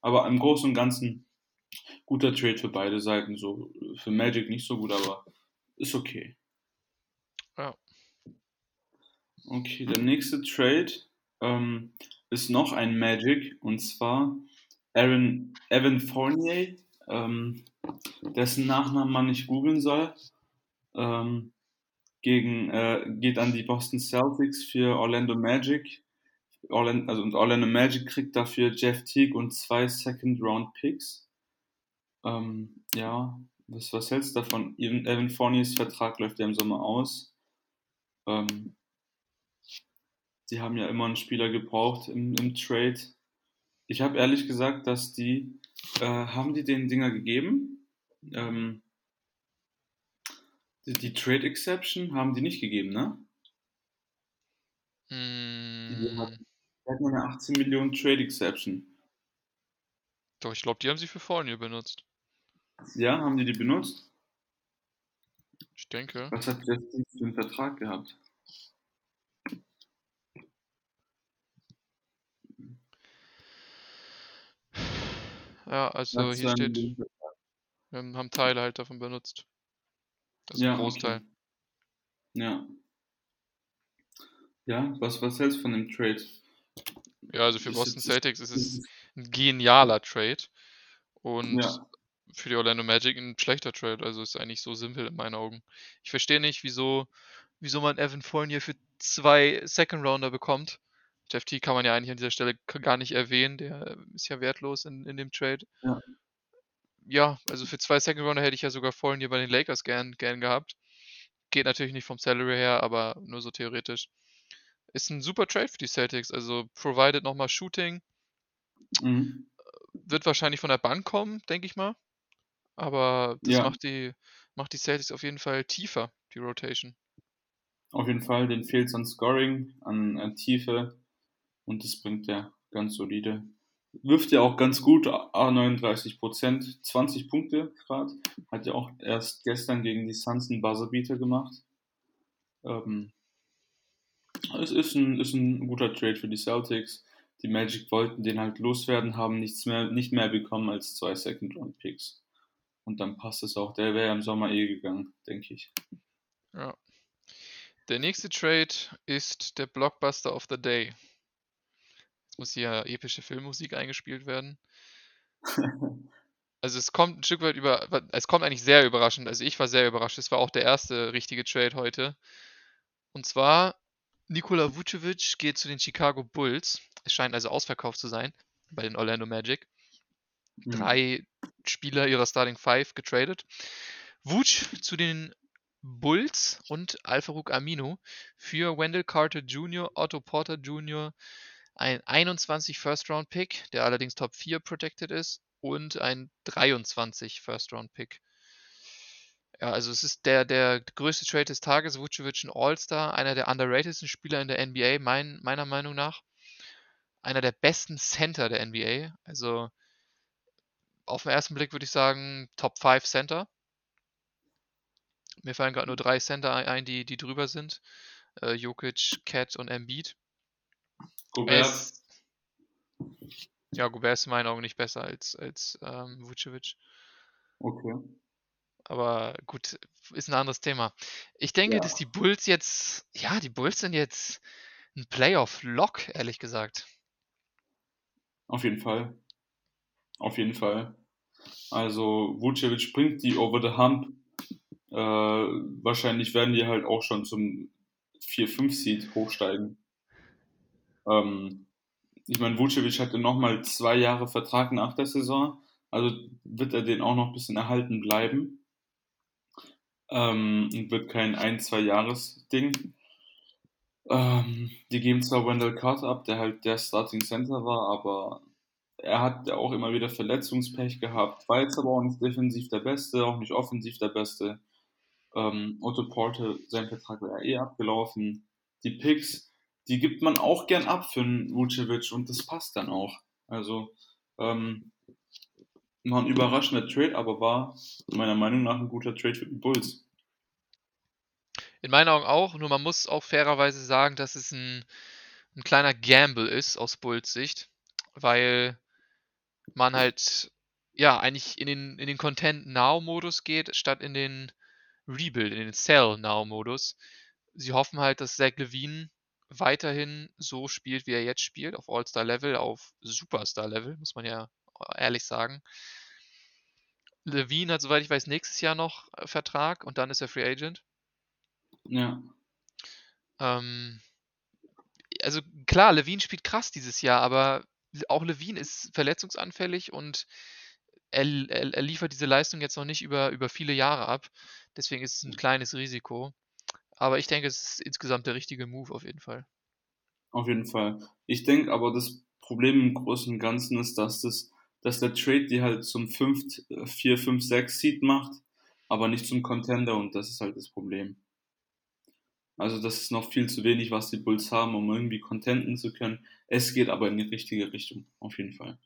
Aber im Großen und Ganzen guter Trade für beide Seiten. So für Magic nicht so gut, aber ist okay. Ja. Okay, der nächste Trade ähm, ist noch ein Magic und zwar Aaron Evan Fournier ähm, dessen Nachnamen man nicht googeln soll. Ähm, gegen, äh, geht an die Boston Celtics für Orlando Magic. Orlando, also, und Orlando Magic kriegt dafür Jeff Teague und zwei Second Round Picks. Ähm, ja, was, was hältst du davon? Evan, Evan Fourniers Vertrag läuft ja im Sommer aus. Ähm, die haben ja immer einen Spieler gebraucht im, im Trade. Ich habe ehrlich gesagt, dass die äh, haben die den Dinger gegeben? Ähm, die, die, Trade Exception haben die nicht gegeben, ne? Mm. Die hatten eine 18 Millionen Trade Exception. Doch, ich glaube, die haben sie für Fournier benutzt. Ja, haben die die benutzt? Ich denke. Was hat Jeff für einen Vertrag gehabt? Ja, also hier steht, wir haben Teile halt davon benutzt. Also ja, ein Großteil. Okay. Ja. Ja, was, was hältst du von dem Trade? Ja, also für Boston Celtics ist es ein genialer Trade und Ja. für die Orlando Magic ein schlechter Trade. Also ist eigentlich so simpel in meinen Augen. Ich verstehe nicht, wieso, wieso man Evan Fournier für zwei Second Rounder bekommt. Jeff T kann man ja eigentlich an dieser Stelle gar nicht erwähnen. Der ist ja wertlos in, in dem Trade. Ja. Ja, also für zwei Second Rounder hätte ich ja sogar Fournier bei den Lakers gern, gern gehabt. Geht natürlich nicht vom Salary her, aber nur so theoretisch. Ist ein super Trade für die Celtics. Also provided nochmal Shooting. Mhm. Wird wahrscheinlich von der Bank kommen, denke ich mal. Aber das Ja. macht die, macht die Celtics auf jeden Fall tiefer, die Rotation. Auf jeden Fall, den fehlt es an Scoring, an, an Tiefe und das bringt er ganz solide. Wirft ja auch ganz gut, A39 Prozent, 20 Punkte gerade. Hat ja auch erst gestern gegen die Suns einen Buzzerbeater gemacht. Ähm, es ist ein, ist ein guter Trade für die Celtics. Die Magic wollten den halt loswerden, haben nichts mehr, nicht mehr bekommen als zwei Second-Round-Picks. Und dann passt es auch. Der wäre im Sommer eh gegangen, denke ich. Ja. Der nächste Trade ist der Blockbuster of the Day. Muss hier epische Filmmusik eingespielt werden. Also es kommt ein Stück weit über, es kommt eigentlich sehr überraschend. Also ich war sehr überrascht. Es war auch der erste richtige Trade heute. Und zwar Nikola Vucevic geht zu den Chicago Bulls. Es scheint also ausverkauft zu sein bei den Orlando Magic. Mhm. Drei Spieler ihrer Starting Five getradet. Vuce zu den Bulls und Alfaruk Amino für Wendell Carter Jr., Otto Porter Jr., ein 21 First Round Pick, der allerdings Top 4 protected ist, und ein 23 First Round Pick. Ja, also es ist der, der größte Trade des Tages, Vucevic ein All-Star, einer der underratedsten Spieler in der NBA, mein, meiner Meinung nach. Einer der besten Center der NBA. Also auf den ersten Blick würde ich sagen Top 5 Center. Mir fallen gerade nur drei Center ein, die, die drüber sind. Äh, Jokic, Cat und Embiid. Er Gobert, ist, ja, Gobert ist in meinen Augen nicht besser als, als ähm, Vucevic. okay. Aber gut, ist ein anderes Thema. Ich denke, Ja. dass die Bulls jetzt, ja, die Bulls sind jetzt ein Playoff-Lock, ehrlich gesagt. Auf jeden Fall. Auf jeden Fall. Also Vucevic bringt die over the hump. Äh, wahrscheinlich werden die halt auch schon zum 4-5 Seed hochsteigen. Ähm, ich meine, Vucevic hatte nochmal zwei Jahre Vertrag nach der Saison. Also wird er den auch noch ein bisschen erhalten bleiben. Ähm, und wird kein ein, zwei Jahres-Ding. Ähm, die geben zwar Wendell Carter ab, der halt der Starting Center war, aber er hat auch immer wieder Verletzungspech gehabt, war jetzt aber auch nicht defensiv der Beste, auch nicht offensiv der Beste. Ähm, Otto Porter, sein Vertrag war ja eh abgelaufen. Die Picks, die gibt man auch gern ab für einen Vucevic und das passt dann auch. Also, ähm, war ein überraschender Trade, aber war meiner Meinung nach ein guter Trade für die Bulls. In meinen Augen auch, nur man muss auch fairerweise sagen, dass es ein, ein kleiner Gamble ist aus Bulls Sicht, weil man halt ja eigentlich in den, in den Content Now Modus geht, statt in den Rebuild, in den Sell Now Modus. Sie hoffen halt, dass Zach Levine weiterhin so spielt, wie er jetzt spielt, auf All-Star Level, auf Superstar Level, muss man ja ehrlich sagen. Levine hat, soweit ich weiß, nächstes Jahr noch äh, Vertrag und dann ist er Free Agent. Ja, Ähm, also klar, Levine spielt krass dieses Jahr, aber auch Levine ist verletzungsanfällig und er, er, er liefert diese Leistung jetzt noch nicht über, über viele Jahre ab. Deswegen ist es ein kleines Risiko. Aber ich denke, es ist insgesamt der richtige Move auf jeden Fall. Auf jeden Fall. Ich denke aber, das Problem im Großen und Ganzen ist, dass, das, dass der Trade die halt zum 5, 4, 5, 6 Seed macht, aber nicht zum Contender und das ist halt das Problem. Also das ist noch viel zu wenig, was die Bulls haben, um irgendwie contenten zu können. Es geht aber in die richtige Richtung, auf jeden Fall.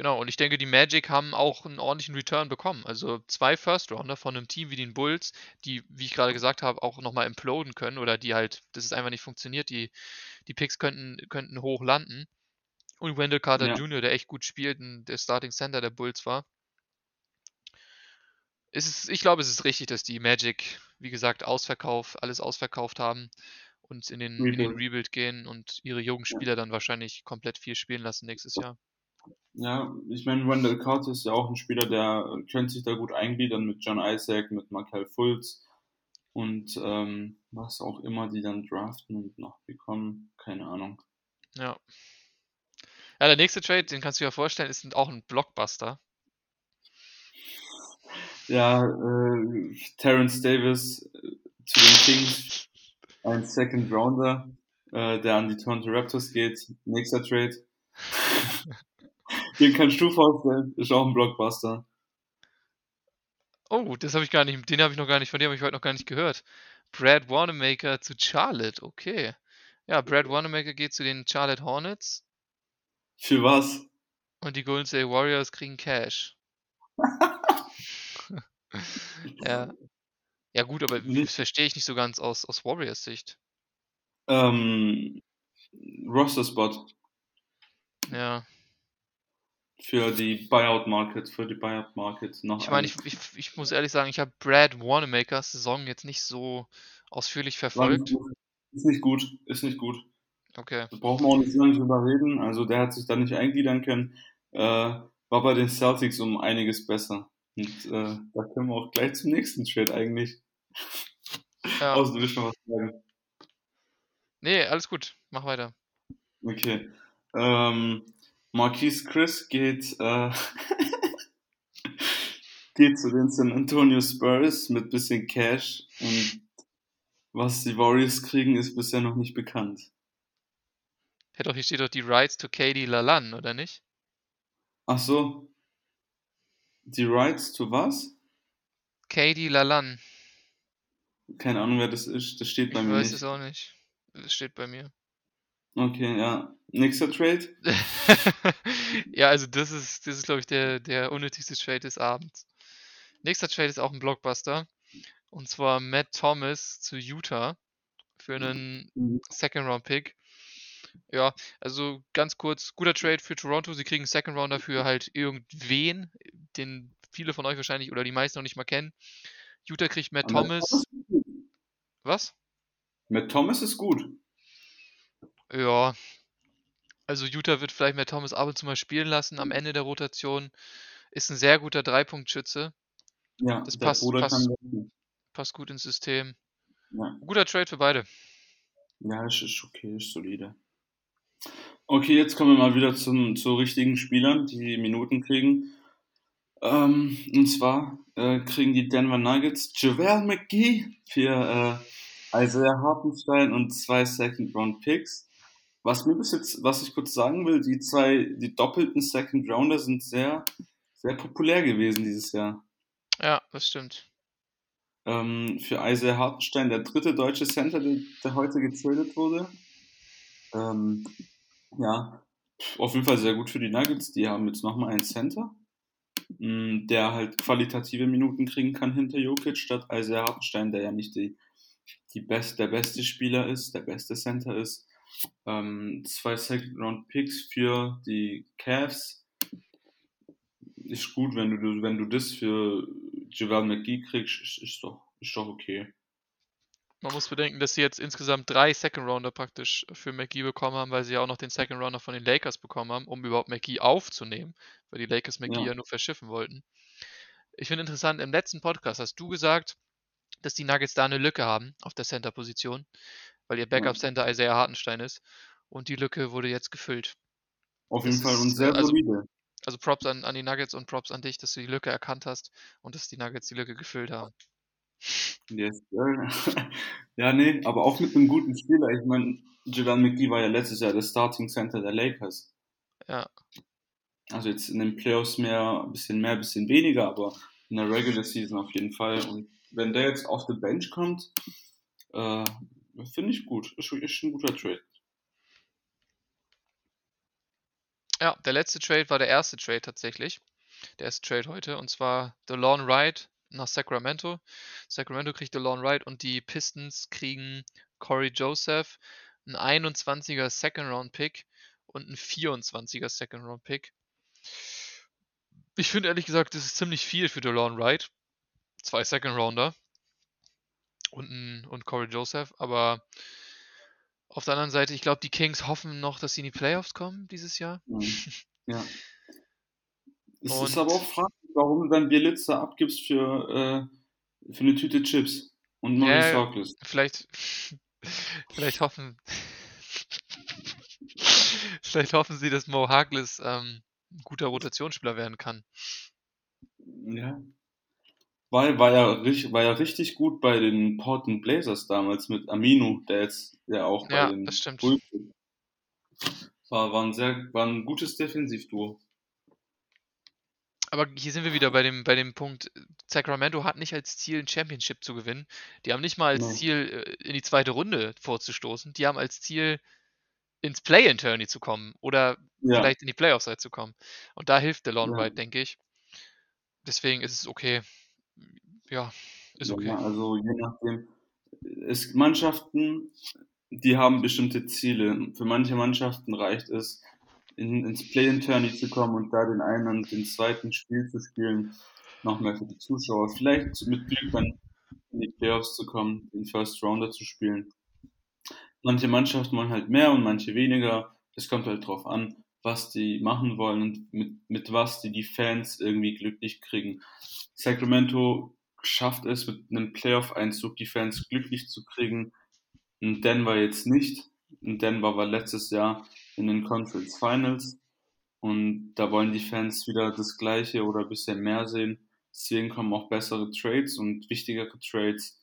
Genau, und ich denke, die Magic haben auch einen ordentlichen Return bekommen. Also zwei First Rounder von einem Team wie den Bulls, die, wie ich gerade gesagt habe, auch nochmal imploden können oder die halt, das ist einfach nicht funktioniert, die, die Picks könnten, könnten hoch landen. Und Wendell Carter Ja. Jr., der echt gut spielt und der Starting Center der Bulls war. Es ist, ich glaube, es ist richtig, dass die Magic, wie gesagt, Ausverkauf, alles ausverkauft haben und in den, in den Rebuild gehen und ihre jungen Spieler dann wahrscheinlich komplett viel spielen lassen nächstes Jahr. Ja, ich meine, Wendell Carter ist ja auch ein Spieler, der könnte sich da gut eingliedern mit John Isaac, mit Markel Fultz und ähm, was auch immer die dann draften und noch bekommen. Keine Ahnung. Ja. Ja, der nächste Trade, den kannst du dir ja vorstellen, ist auch ein Blockbuster. Ja, äh, Terence Davis äh, zu den Kings, ein Second Rounder, äh, der an die Toronto Raptors geht. Nächster Trade. Den kannst du vorstellen, ist auch ein Blockbuster. Oh, das habe ich gar nicht, den habe ich noch gar nicht, von dem habe ich heute noch gar nicht gehört. Brad Wanamaker zu Charlotte, okay. Ja, Brad Wanamaker geht zu den Charlotte Hornets. Für was? Und die Golden State Warriors kriegen Cash. ja. Ja gut, aber das verstehe ich nicht so ganz aus, aus Warriors Sicht. Ähm, Roster-Spot. Ja. Für die Buyout-Market, für die Buyout-Market noch. Ich meine, ich, ich, ich, muss ehrlich sagen, ich habe Brad Wanamaker's Saison jetzt nicht so ausführlich verfolgt. Ist nicht gut, ist nicht gut. Okay. Da brauchen wir auch nicht lange drüber reden. Also der hat sich da nicht eingliedern können. Äh, war bei den Celtics um einiges besser. Und äh, da können wir auch gleich zum nächsten Trade eigentlich. Ja. Außer du willst noch was sagen. Nee, alles gut. Mach weiter. Okay. Ähm, Marquise Chris geht, äh, geht zu den San Antonio Spurs mit bisschen Cash und was die Warriors kriegen, ist bisher noch nicht bekannt. Ja, doch, hier steht doch die Rights to Katie Lalan, oder nicht? Ach so. Die Rights to was? Katie Lalan. Keine Ahnung, wer das ist. Das steht bei ich mir nicht. Ich weiß es auch nicht. Das steht bei mir. Okay, ja. Nächster Trade? ja, also das ist, das ist glaube ich, der, der unnötigste Trade des Abends. Nächster Trade ist auch ein Blockbuster. Und zwar Matt Thomas zu Utah für einen mhm. Second-Round-Pick. Ja, also ganz kurz, guter Trade für Toronto. Sie kriegen einen Second Rounder für halt irgendwen, den viele von euch wahrscheinlich oder die meisten noch nicht mal kennen. Utah kriegt Matt Thomas. Thomas Was? Matt Thomas ist gut. Ja. Also Utah wird vielleicht Matt Thomas ab und zu mal spielen lassen am Ende der Rotation. Ist ein sehr guter Dreipunktschütze. Ja, das passt, passt, passt, gut ins System. Ja. Guter Trade für beide. Ja, ist, ist okay, ist solide. Okay, jetzt kommen wir mal wieder zum, zu richtigen Spielern, die Minuten kriegen. Ähm, und zwar äh, kriegen die Denver Nuggets JaVale McGee für äh, Isaiah Hartenstein und zwei Second Round Picks. Was mir bis jetzt, was ich kurz sagen will, die zwei, die doppelten Second Rounder sind sehr, sehr populär gewesen dieses Jahr. Ja, das stimmt. Ähm, für Isaiah Hartenstein, der dritte deutsche Center, der, der heute getradet wurde. Ähm, ja, auf jeden Fall sehr gut für die Nuggets. Die haben jetzt nochmal einen Center, mm, der halt qualitative Minuten kriegen kann hinter Jokic statt Isaiah Hartenstein, der ja nicht die, die best, der beste Spieler ist, der beste Center ist. Ähm, zwei Second-Round-Picks für die Cavs. Ist gut, wenn du, wenn du das für Javel McGee kriegst, ist, ist, doch, ist doch okay. Man muss bedenken, dass sie jetzt insgesamt drei Second Rounder praktisch für McGee bekommen haben, weil sie ja auch noch den Second Rounder von den Lakers bekommen haben, um überhaupt McGee aufzunehmen, weil die Lakers McGee ja, ja nur verschiffen wollten. Ich finde interessant, im letzten Podcast hast du gesagt, dass die Nuggets da eine Lücke haben auf der Center-Position, weil ihr Backup-Center Isaiah Hartenstein ist und die Lücke wurde jetzt gefüllt. Auf jeden das Fall und sehr also, solide. Also Props an, an die Nuggets und Props an dich, dass du die Lücke erkannt hast und dass die Nuggets die Lücke gefüllt haben. Yes. ja, nee, aber auch mit einem guten Spieler. Ich meine, Javan McGee war ja letztes Jahr der Starting Center der Lakers. Ja. Also jetzt in den Playoffs mehr, ein bisschen mehr, ein bisschen weniger, aber in der Regular Season auf jeden Fall. Und wenn der jetzt auf die Bench kommt, äh, finde ich gut. Ist, ist ein guter Trade. Ja, der letzte Trade war der erste Trade tatsächlich. Der erste Trade heute. Und zwar The Lawn Ride nach Sacramento. Sacramento kriegt DeLon Wright und die Pistons kriegen Corey Joseph, ein 21er Second Round Pick und ein 24er Second Round Pick. Ich finde ehrlich gesagt, das ist ziemlich viel für DeLon Wright. Zwei Second Rounder und, ein, und Corey Joseph, aber Auf der anderen Seite, ich glaube, die Kings hoffen noch, dass sie in die Playoffs kommen dieses Jahr. Mhm. Ja. Es Und- ist aber auch fraglich, warum du dann Bielitzer abgibst für, äh, für eine Tüte Chips und Maurice Ja, Harkless. Vielleicht, vielleicht hoffen, vielleicht hoffen sie, dass Mo Harkless ähm, ein guter Rotationsspieler werden kann. Ja. War, war, ja, richtig- war ja richtig gut bei den Portland Blazers damals mit Aminu, der jetzt ja auch bei Ja, den das stimmt. Bulls war, war, ein sehr, war ein gutes Defensivduo. Aber hier sind wir wieder bei dem, bei dem Punkt, Sacramento hat nicht als Ziel, ein Championship zu gewinnen. Die haben nicht mal als Nee. Ziel, äh, in die zweite Runde vorzustoßen. Die haben als Ziel, ins Play-in-Tourney zu kommen oder Ja, vielleicht in die Playoffs halt zu kommen. Und da hilft DeLon Ja. Wright, denke ich. Deswegen ist es okay. Ja, ist ja, okay. also je nachdem. Es, Mannschaften, die haben bestimmte Ziele. Für manche Mannschaften reicht es, in, ins Play-in-Tourney zu kommen und da den einen und den zweiten Spiel zu spielen. Noch mehr für die Zuschauer. Vielleicht mit Glück dann in die Playoffs zu kommen, den First Rounder zu spielen. Manche Mannschaften wollen halt mehr und manche weniger. Es kommt halt drauf an, was die machen wollen und mit, mit was die die Fans irgendwie glücklich kriegen. Sacramento schafft es mit einem Playoff-Einzug die Fans glücklich zu kriegen. Und Denver jetzt nicht. Und Denver war letztes Jahr in den Conference Finals. Und da wollen die Fans wieder das Gleiche oder ein bisschen mehr sehen. Deswegen kommen auch bessere Trades und wichtigere Trades.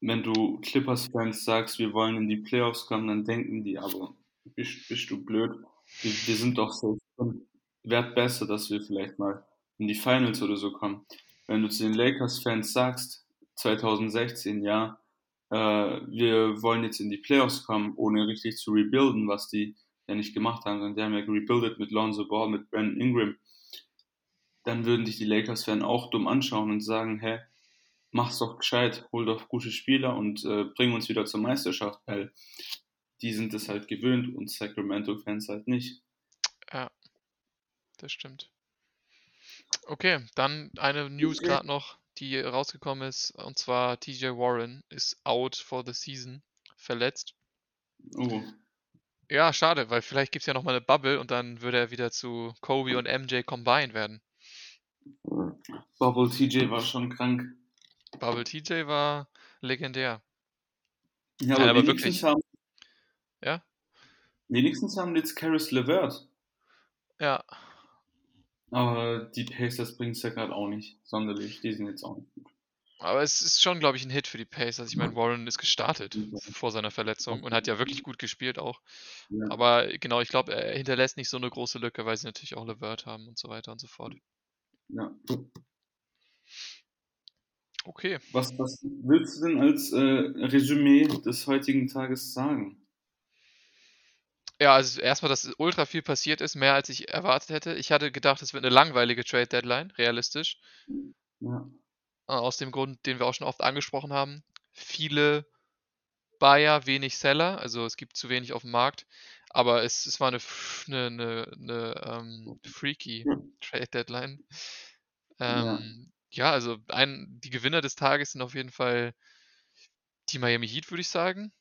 Wenn du Clippers-Fans sagst, wir wollen in die Playoffs kommen, dann denken die, aber bist, bist du blöd? Wir, wir sind doch drin. Wäre besser, dass wir vielleicht mal in die Finals oder so kommen. Wenn du zu den Lakers-Fans sagst, 2016, ja, äh, wir wollen jetzt in die Playoffs kommen, ohne richtig zu rebuilden, was die ja nicht gemacht haben, sondern die haben ja rebuildet mit Lonzo Ball, mit Brandon Ingram, dann würden dich die Lakers-Fans auch dumm anschauen und sagen, hä, mach's doch gescheit, hol doch gute Spieler und äh, bring uns wieder zur Meisterschaft, weil die sind es halt gewöhnt und Sacramento-Fans halt nicht. Ja, das stimmt. Okay, dann eine News Okay. gerade noch, die rausgekommen ist, und zwar TJ Warren ist out for the season, verletzt. Oh, Ja, schade, weil vielleicht gibt es ja nochmal eine Bubble und dann würde er wieder zu Kobe und MJ combined werden. Bubble TJ war schon krank. Bubble TJ war legendär. Ja, Nein, aber, aber wenigstens wirklich. haben Ja? wenigstens haben jetzt Karis LeVert. Ja, Aber die Pacers bringen es ja gerade auch nicht sonderlich. Die sind jetzt auch nicht gut. aber es ist schon, glaube ich, ein Hit für die Pacers. Ich meine, Warren ist gestartet Ja. vor seiner Verletzung und hat ja wirklich gut gespielt auch. Ja. Aber genau, ich glaube, er hinterlässt nicht so eine große Lücke, weil sie natürlich auch LeVert haben und so weiter und so fort. Ja. Okay. Was, was willst du denn als äh, Resümee des heutigen Tages sagen? Ja, also erstmal, dass ultra viel passiert ist, mehr als ich erwartet hätte. Ich hatte gedacht, es wird eine langweilige Trade-Deadline, realistisch. Ja. Äh, Aus dem Grund, den wir auch schon oft angesprochen haben. Viele Buyer, wenig Seller, also es gibt zu wenig auf dem Markt. Aber es, es war eine, eine, eine, eine ähm, freaky Trade-Deadline. Ja. Ähm, ja, also ein, die Gewinner des Tages sind auf jeden Fall die Miami Heat, würde ich sagen.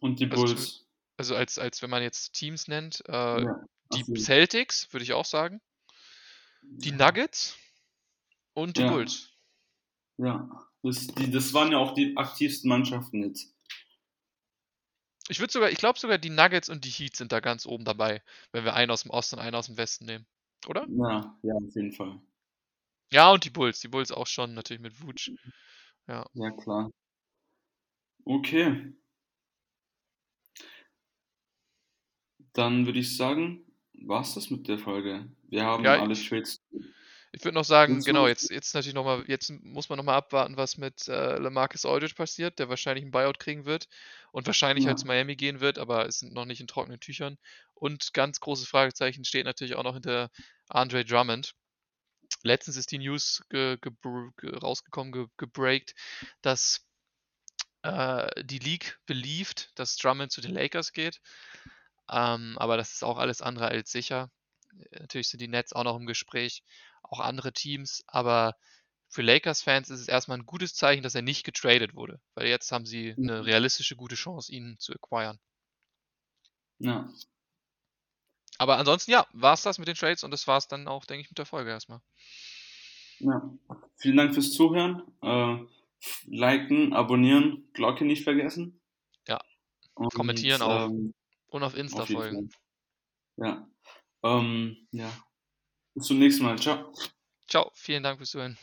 Und die Also Bulls. Also als, als wenn man jetzt Teams nennt. Äh, ja. Die. Celtics, würde ich auch sagen. Die Nuggets und die Ja. Bulls. Ja. Das, die, das waren ja auch die aktivsten Mannschaften jetzt. Ich würde sogar, ich glaube sogar, die Nuggets und die Heat sind da ganz oben dabei, wenn wir einen aus dem Osten und einen aus dem Westen nehmen. Oder? Ja, ja, auf jeden Fall. Ja, und die Bulls. Die Bulls auch schon, natürlich mit Vooch. Ja, klar. Okay. Dann würde ich sagen, war's das mit der Folge. Wir haben Ja, alle ich- Trades. Ich würde noch sagen, du genau, noch- jetzt, jetzt natürlich nochmal, jetzt muss man nochmal abwarten, was mit äh, LaMarcus Aldridge passiert, der wahrscheinlich einen Buyout kriegen wird und wahrscheinlich halt Ja. zu Miami gehen wird, aber es sind noch nicht in trockenen Tüchern. Und ganz großes Fragezeichen steht natürlich auch noch hinter Andre Drummond. Letztens ist die News ge, ge, ge, rausgekommen, ge, gebreakt, dass äh, die League believed, dass Drummond zu den Lakers geht. Ähm, aber das ist auch alles andere als sicher. Natürlich sind die Nets auch noch im Gespräch, auch andere Teams, aber für Lakers-Fans ist es erstmal ein gutes Zeichen, dass er nicht getradet wurde, weil jetzt haben sie Mhm. eine realistische gute Chance, ihn zu acquiren. Ja. Aber ansonsten, ja, war es das mit den Trades und das war es dann auch, denke ich, mit der Folge erstmal. ja. Vielen Dank fürs Zuhören. Äh, liken, abonnieren, Glocke nicht vergessen. Ja. Und, Kommentieren auch. Ähm, Und auf Insta auf folgen. Ja. Ähm, ja. Bis zum nächsten Mal. Ciao. Ciao, vielen Dank fürs Zuhören.